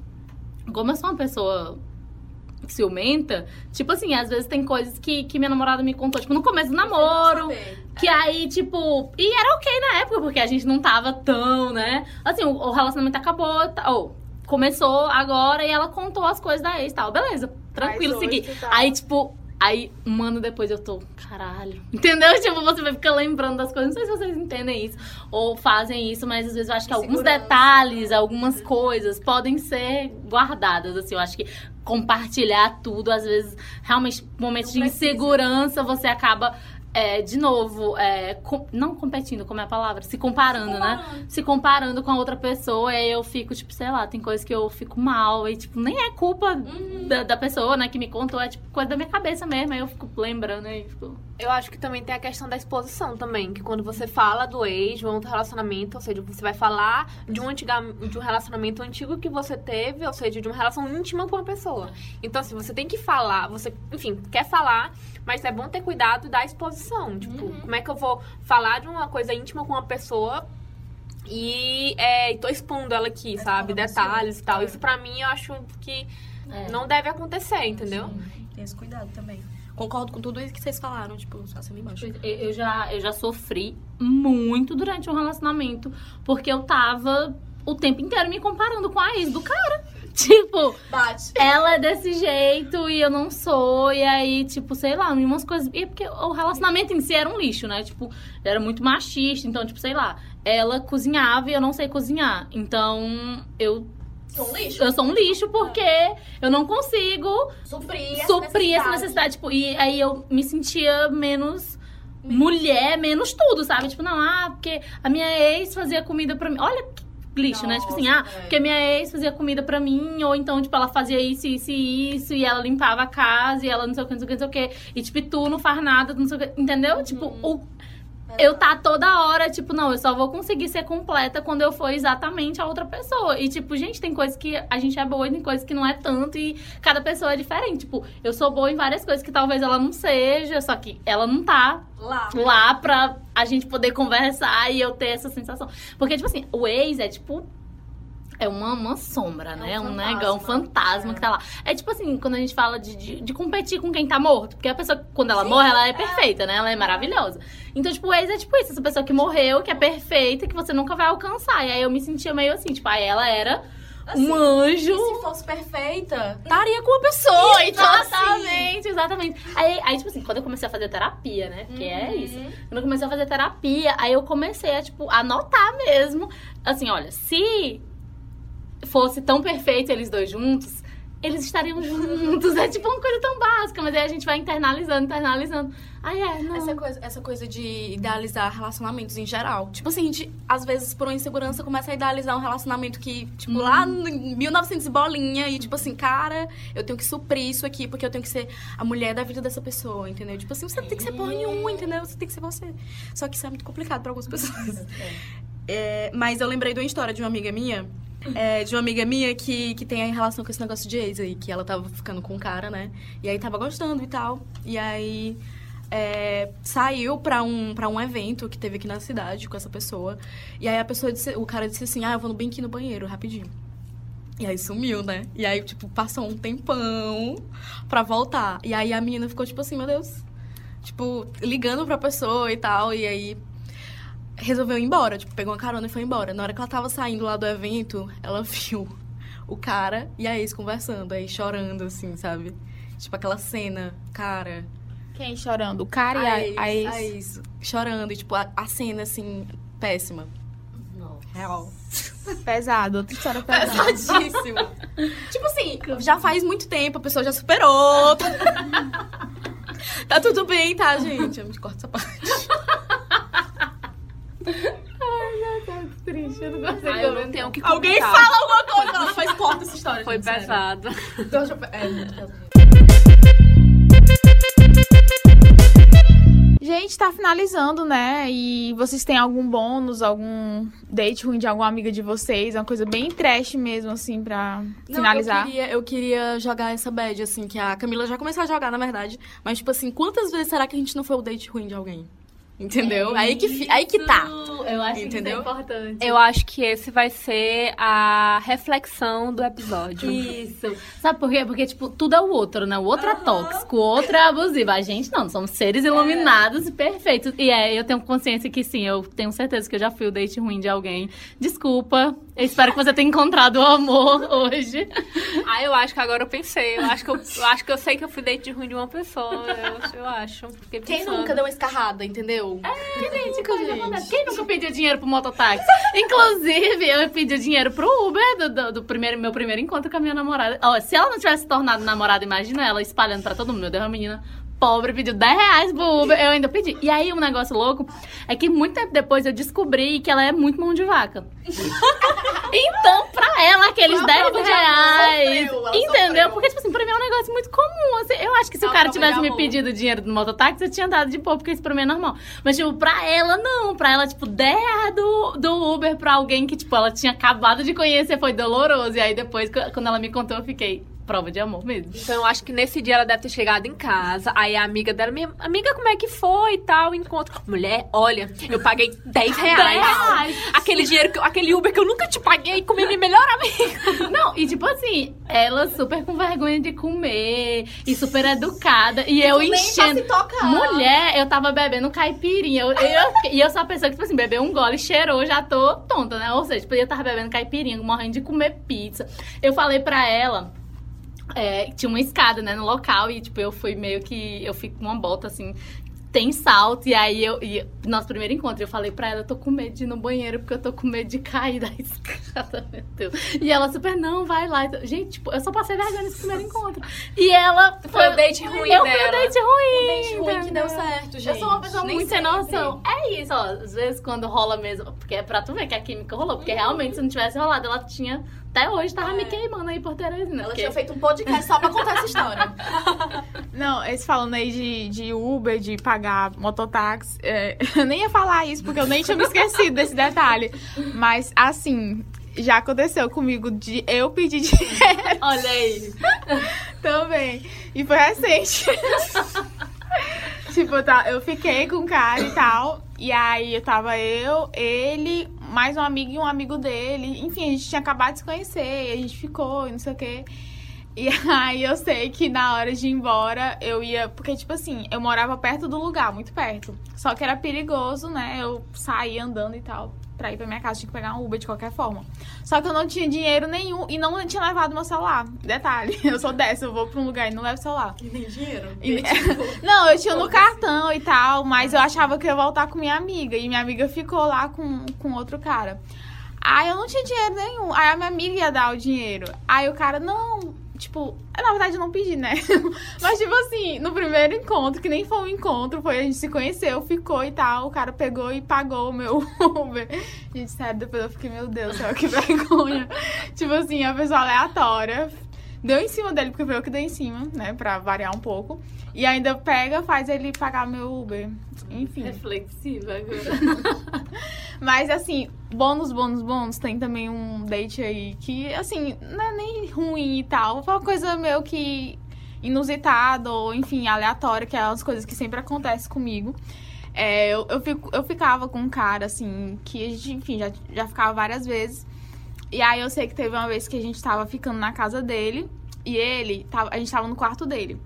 como eu sou uma pessoa ciumenta, tipo assim, às vezes tem coisas que, que minha namorada me contou, tipo, no começo do namoro, que aí, tipo, e era ok na época, porque a gente não tava tão, né? Assim, o, o relacionamento acabou, tá, ou começou agora e ela contou as coisas da ex e tal, beleza, tranquilo, Mas hoje segui. tá- Aí, tipo, aí um ano depois eu tô, caralho, entendeu? Tipo, você vai ficar lembrando das coisas, não sei se vocês entendem isso ou fazem isso, mas às vezes eu acho que alguns Segurança. detalhes, algumas coisas podem ser guardadas, assim, eu acho que compartilhar tudo, às vezes, realmente, momentos de insegurança, você acaba, é, de novo, é, com- não competindo, como é a palavra? Se comparando, né? Se comparando com a outra pessoa, e aí eu fico, tipo, sei lá, tem coisas que eu fico mal, e, tipo, nem é culpa da, da pessoa, né, que me contou, é, tipo, coisa da minha cabeça mesmo, aí eu fico lembrando, aí fico... Eu acho que também tem a questão da exposição também, que quando você fala do ex, de um outro relacionamento, ou seja, você vai falar de um, antiga, de um relacionamento antigo que você teve, ou seja, de uma relação íntima com uma pessoa. Então, assim, você tem que falar, você, enfim, quer falar, mas é bom ter cuidado da exposição. Tipo, como é que eu vou falar de uma coisa íntima com uma pessoa e é, tô expondo ela aqui, sabe? Detalhes e tal. Isso pra mim eu acho que É. não deve acontecer, entendeu? Tem esse cuidado também. Concordo com tudo isso que vocês falaram, tipo, acima e embaixo. Eu, eu já, eu já sofri muito durante um relacionamento, porque eu tava o tempo inteiro me comparando com a ex do cara. tipo, Bate. ela é desse jeito e eu não sou. E aí, tipo, sei lá, umas coisas. E é porque o relacionamento em si era um lixo, né? Tipo, era muito machista. Então, tipo, sei lá, ela cozinhava e eu não sei cozinhar. Então, eu. Sou um lixo. Eu sou um lixo porque eu não consigo Suprir essa suprir essa necessidade. Tipo, e aí eu me sentia menos mulher, menos tudo, sabe? Tipo, não, ah, porque a minha ex fazia comida pra mim. Olha que lixo, né? Tipo assim, ah, Nossa, é. porque a minha ex fazia comida pra mim, ou então, tipo, ela fazia isso, isso e isso, e ela limpava a casa, e ela não sei o que, não sei o que, não sei o que. E, tipo, tu não faz nada, não sei o que. Entendeu? Tipo, o. Eu tá toda hora, tipo, não, eu só vou conseguir ser completa quando eu for exatamente a outra pessoa. E, tipo, gente, tem coisas que a gente é boa e tem coisas que não é tanto. E cada pessoa é diferente. Tipo, eu sou boa em várias coisas que talvez ela não seja, só que ela não tá Lá. lá pra a gente poder conversar e eu ter essa sensação. Porque, tipo assim, o ex é tipo. É uma, uma sombra, né? um um fantasma. negão, um fantasma que tá lá. É tipo assim, quando a gente fala de, de, de competir com quem tá morto. Porque a pessoa, quando ela morre, ela é perfeita, né? Ela é maravilhosa. Então, tipo, o ex é tipo isso. Essa pessoa que morreu, que é perfeita, que você nunca vai alcançar. E aí eu me sentia meio assim, tipo, aí ela era um anjo. Se fosse perfeita, estaria com a pessoa. Então, assim, Exatamente, exatamente. Aí, aí, tipo assim, quando eu comecei a fazer terapia, né? Porque é isso. Quando eu comecei a fazer terapia, aí eu comecei a, tipo, anotar mesmo. Assim, olha, se fosse tão perfeito eles dois juntos, eles estariam juntos. É tipo uma coisa tão básica, mas aí a gente vai internalizando, internalizando. Aí é, não. Essa coisa, essa coisa de idealizar relacionamentos em geral. Tipo assim, a gente, às vezes, por uma insegurança, começa a idealizar um relacionamento que, tipo, lá em 1900 e bolinha, e tipo assim, cara, eu tenho que suprir isso aqui, porque eu tenho que ser a mulher da vida dessa pessoa, entendeu? Tipo assim, você não tem que ser porra nenhuma, entendeu? Você tem que ser você. Só que isso é muito complicado pra algumas pessoas. É, mas eu lembrei de uma história de uma amiga minha. É, de uma amiga minha que, que tem relação com esse negócio de ex aí, que ela tava ficando com um cara, né? E aí tava gostando e tal. E aí é, saiu pra um, pra um evento que teve aqui na cidade com essa pessoa. E aí a pessoa disse, o cara disse assim, ah, eu vou no bem aqui no banheiro, rapidinho. E aí sumiu, né? E aí, tipo, passou um tempão pra voltar. E aí a menina ficou, tipo assim, meu Deus. Tipo, ligando pra pessoa e tal. E aí resolveu ir embora. Tipo, pegou uma carona e foi embora. Na hora que ela tava saindo lá do evento, ela viu o cara e a ex conversando. Aí chorando, assim, sabe? Tipo, aquela cena, cara. Quem chorando? O cara e a, a ex. a ex chorando. E, tipo, a, a cena, assim, péssima. Real. Pesado, outra história pesada. Pesadíssimo. tipo assim, já faz muito tempo, a pessoa já superou. tá tudo bem, tá, gente? Eu me corto essa parte. Triste, eu não gostei Ai, eu não tenho o que Alguém fala alguma coisa. Ela faz corta essa história. Foi gente, sério. pesado. Então, deixa eu- É, muito pesado. Gente, tá finalizando, né? E vocês têm algum bônus, algum date ruim de alguma amiga de vocês? Uma coisa bem trash mesmo, assim, pra Não, finalizar. Eu queria, eu queria jogar essa bad, assim, que a Camila já começou a jogar, na verdade. Mas, tipo assim, quantas vezes será que a gente não foi o date ruim de alguém? Entendeu? aí, que, aí que tá. Eu acho Entendeu? que isso é importante. Eu acho que esse vai ser a reflexão do episódio. Isso. Sabe por quê? Porque, tipo, tudo é o outro, né? O outro é tóxico, o outro é abusivo. A gente não, somos seres iluminados e perfeitos. E é, eu tenho consciência que sim, eu tenho certeza que eu já fui o date ruim de alguém. Desculpa. Eu espero que você tenha encontrado o amor hoje. Ah, eu acho que agora eu pensei. Eu acho que eu, eu acho que eu sei que eu fui date ruim de uma pessoa. Eu, eu acho. Quem nunca deu uma escarrada, entendeu? Gente, coisa acontece. Quem nunca pediu dinheiro pro mototáxi? Inclusive, eu pedi dinheiro pro Uber do, do, do primeiro, meu primeiro encontro com a minha namorada. Ó, se ela não tivesse se tornado namorada, imagina ela espalhando pra todo mundo. Meu Deus, uma menina pobre pediu 10 reais pro Uber. Eu ainda pedi. E aí, um negócio louco é que muito tempo depois eu descobri que ela é muito mão de vaca. Então, pra ela, aqueles Foi 10 uma prova de reais. sofreu, ela entendeu? sofreu. Porque, tipo assim, pra mim é um negócio muito comum. assim. eu acho que se É o cara tivesse me pedido dinheiro do mototáxi, eu tinha dado de boa, porque isso pra mim é normal. Mas, tipo, pra ela, não. Pra ela, tipo, 10 reais do, do Uber pra alguém que, tipo, ela tinha acabado de conhecer foi doloroso. E aí depois, qu- quando ela me contou, eu fiquei. Prova de amor mesmo. Então eu acho que nesse dia ela deve ter chegado em casa. Aí a amiga dela, minha amiga, como é que foi e tal, encontro. Mulher, olha, eu paguei 10 reais. reais. Aquele dinheiro, que, eu- aquele Uber que eu nunca te paguei com minha melhor amiga. Não, e tipo assim, ela super com vergonha de comer e super educada. E eu nem pra enchendo. se tocar. Mulher, eu tava bebendo caipirinha. Eu, eu- e eu a pessoa que, tipo assim, bebeu um gole, cheirou, já tô tonta, né? Ou seja, tipo, eu tava bebendo caipirinha, morrendo de comer pizza. Eu falei pra ela. É, tinha uma escada, né, no local, e tipo, eu fui meio que. Eu fico com uma bota assim. Tem salto, e aí eu. E nosso primeiro encontro, eu falei pra ela, eu tô com medo de ir no banheiro, porque eu tô com medo de cair da escada, meu Deus. E ela super, não, vai lá. Gente, tipo, eu só passei vergonha nesse primeiro encontro. E ela. Foi o date ruim eu fui o dela. date ruim. Date ruim que deu certo, gente. Eu sou uma pessoa Nem muito sem sempre. noção. É isso, ó. Às vezes quando rola mesmo. Porque é pra tu ver que a química rolou. Porque realmente, se não tivesse rolado, ela tinha. Até hoje tava me queimando aí por Teresina. Ela porque- tinha feito um podcast só pra contar essa história. Não, eles falando aí de, de Uber, de pagar mototáxi. é, eu nem ia falar isso, porque eu nem tinha me esquecido desse detalhe. Mas, assim, já aconteceu comigo de eu pedir dinheiro Olha aí. também. E foi recente. tipo, tá, eu fiquei com o cara e tal. E aí eu tava eu, ele, mais um amigo e um amigo dele. Enfim, a gente tinha acabado de se conhecer, e a gente ficou e não sei o quê. E aí eu sei que na hora de ir embora, eu ia. Porque, tipo assim, eu morava perto do lugar, muito perto. Só que era perigoso, né? Eu sair andando e tal. Pra ir pra minha casa, tinha que pegar um Uber de qualquer forma. Só que eu não tinha dinheiro nenhum e não tinha levado meu celular. Detalhe, eu sou dessa, eu vou pra um lugar e não levo celular. E nem dinheiro. E- Não, eu tinha no cartão e tal, mas eu achava que eu ia voltar com minha amiga. E minha amiga ficou lá com, com outro cara. Aí eu não tinha dinheiro nenhum. Aí a minha amiga ia dar o dinheiro. Aí o cara, não. Tipo, na verdade eu não pedi, né? Mas, tipo assim, no primeiro encontro, que nem foi um encontro, foi a gente se conheceu, ficou e tal. O cara pegou e pagou o meu Uber. Gente, sério, depois eu fiquei, meu Deus céu, que vergonha. tipo assim, a pessoa aleatória deu em cima dele, porque foi eu que dei em cima, né? Pra variar um pouco. E ainda pega, faz ele pagar meu Uber. Enfim. Reflexiva agora. Mas assim, bônus, bônus, bônus, tem também um date aí que, assim, não é nem ruim e tal. Foi uma coisa meio que inusitada, ou enfim, aleatória, que é umas coisas que sempre acontecem comigo. É, eu, eu, fico, eu ficava com um cara, assim, que a gente, enfim, já, já ficava várias vezes. E aí eu sei que teve uma vez que a gente tava ficando na casa dele e ele, tava, a gente tava no quarto dele.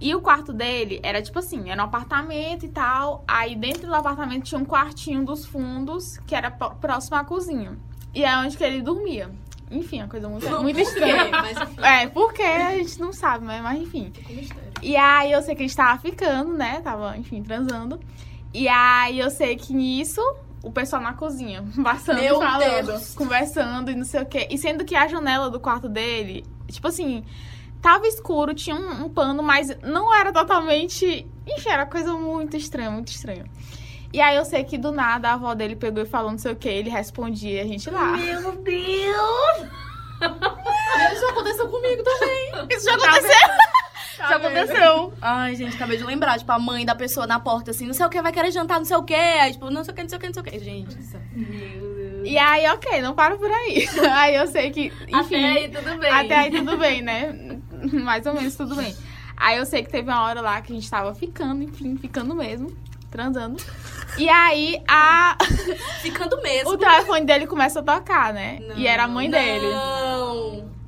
E o quarto dele era tipo assim, era um apartamento e tal. Aí dentro do apartamento tinha um quartinho dos fundos que era pró- próximo à cozinha. E é onde que ele dormia. Enfim, é uma coisa muito, muito estranha. Mas enfim, É, porque a gente não sabe, né? Mas enfim. E aí eu sei que a gente tava ficando, né? Tava, enfim, transando. E aí eu sei que nisso, o pessoal na cozinha, passando Meu falando, Deus. conversando e não sei o quê. E sendo que a janela do quarto dele, tipo assim, tava escuro, tinha um, um pano, mas não era totalmente. Enfim, era coisa muito estranha, muito estranha. E aí eu sei que do nada a avó dele pegou e falou não sei o que, ele respondia e a gente lá. Meu Deus! Isso aconteceu comigo também. Isso já aconteceu! Já aconteceu. Ai, gente, acabei de lembrar. Tipo, a mãe da pessoa na porta, assim, não sei o que, vai querer jantar, não sei o que. Aí, tipo, não sei o que, não sei o que, não sei o que. Gente, isso. E aí, ok, não para por aí. Aí eu sei que. Enfim, Até aí tudo bem. Até aí tudo bem, né? Mais ou menos tudo bem. Aí eu sei que teve uma hora lá que a gente tava ficando, enfim, ficando mesmo, transando. E aí a... Ficando mesmo. o telefone dele começa a tocar, né? e era a mãe dele. Não.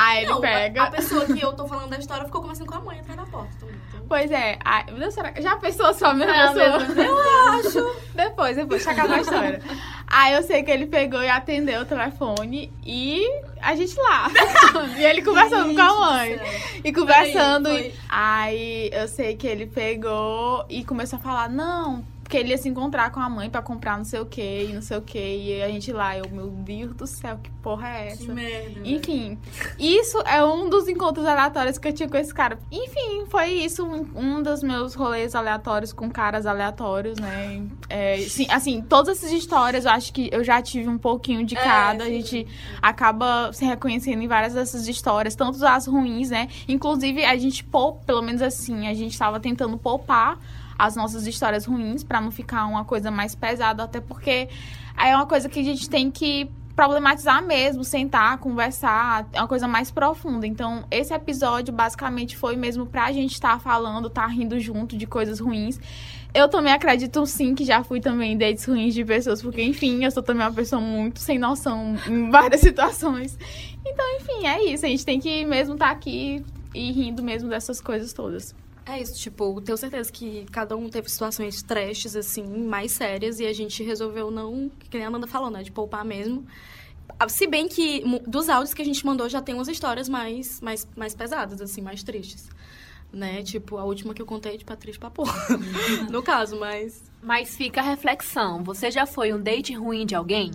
Aí ele Não, a- pega. A, pessoa que eu tô falando da história ficou conversando com a mãe atrás da porta. Pois é. Deus, será que já pensou só a mesma É a pessoa? mesma Eu acho. Depois, depois, deixa acabar a história. Aí eu sei que ele pegou e atendeu o telefone e a gente lá. e ele conversando com a mãe. E conversando. E... Aí eu sei que ele pegou e começou a falar, não, porque ele ia se encontrar com a mãe pra comprar não sei o que, e não sei o que. E a gente lá, eu, meu Deus do céu, que porra é essa? Que merda. Enfim, isso é um dos encontros aleatórios que eu tinha com esse cara. Enfim, foi isso, um, um dos meus rolês aleatórios com caras aleatórios, né? É, sim, assim, todas essas histórias eu acho que eu já tive um pouquinho de É, cada. a sim. gente acaba se reconhecendo em várias dessas histórias, tanto as ruins, né? Inclusive, a gente poupa, pelo menos assim, a gente tava tentando poupar as nossas histórias ruins pra não ficar uma coisa mais pesada, até porque é uma coisa que a gente tem que problematizar mesmo, sentar, conversar, é uma coisa mais profunda. Então, esse episódio basicamente foi mesmo pra gente estar tá falando, estar tá rindo junto de coisas ruins. Eu também acredito sim que já fui também dates ruins de pessoas, porque enfim, eu sou também uma pessoa muito sem noção em várias situações. Então, enfim, é isso. A gente tem que mesmo estar tá aqui e rindo mesmo dessas coisas todas. É isso, tipo, tenho certeza que cada um teve situações trashes, assim, mais sérias, e a gente resolveu não, que nem a Amanda falou, né, de poupar mesmo. Ah, se bem que dos áudios que a gente mandou já tem umas histórias mais, mais, mais pesadas, assim, mais tristes. Né? Tipo, a última que eu contei de Patrícia pra porra. no caso, mas. Mas fica a reflexão. Você já foi um date ruim de alguém?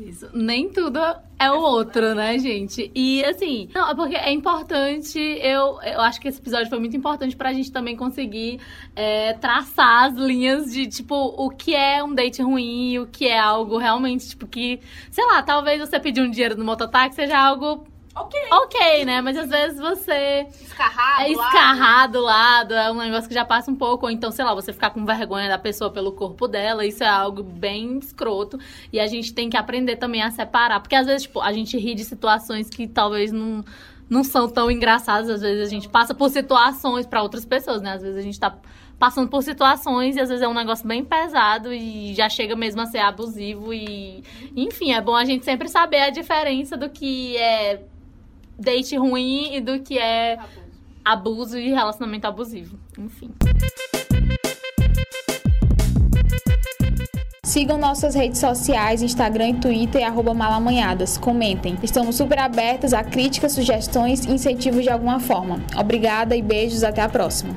Isso. Nem tudo é o outro, né, gente? E assim, não, é porque é importante, eu, eu acho que esse episódio foi muito importante pra gente também conseguir é, traçar as linhas de, tipo, o que é um date ruim, o que é algo realmente, tipo, que, sei lá, talvez você pedir um dinheiro no mototáxi seja algo Ok. Ok, né? Mas às vezes você. Escarrar É escarrar do lado, é um negócio que já passa um pouco. Ou então, sei lá, você ficar com vergonha da pessoa pelo corpo dela. Isso é algo bem escroto. E a gente tem que aprender também a separar. Porque às vezes, tipo, a gente ri de situações que talvez não, não são tão engraçadas. Às vezes a gente passa por situações para outras pessoas, né? Às vezes a gente tá passando por situações e às vezes é um negócio bem pesado e já chega mesmo a ser abusivo e enfim, é bom a gente sempre saber a diferença do que é date ruim e do que é abuso, abuso e relacionamento abusivo. Enfim. Sigam nossas redes sociais, Instagram e Twitter, arroba malamanhadas. Comentem. Estamos super abertas a críticas, sugestões e incentivos de alguma forma. Obrigada e beijos, até a próxima.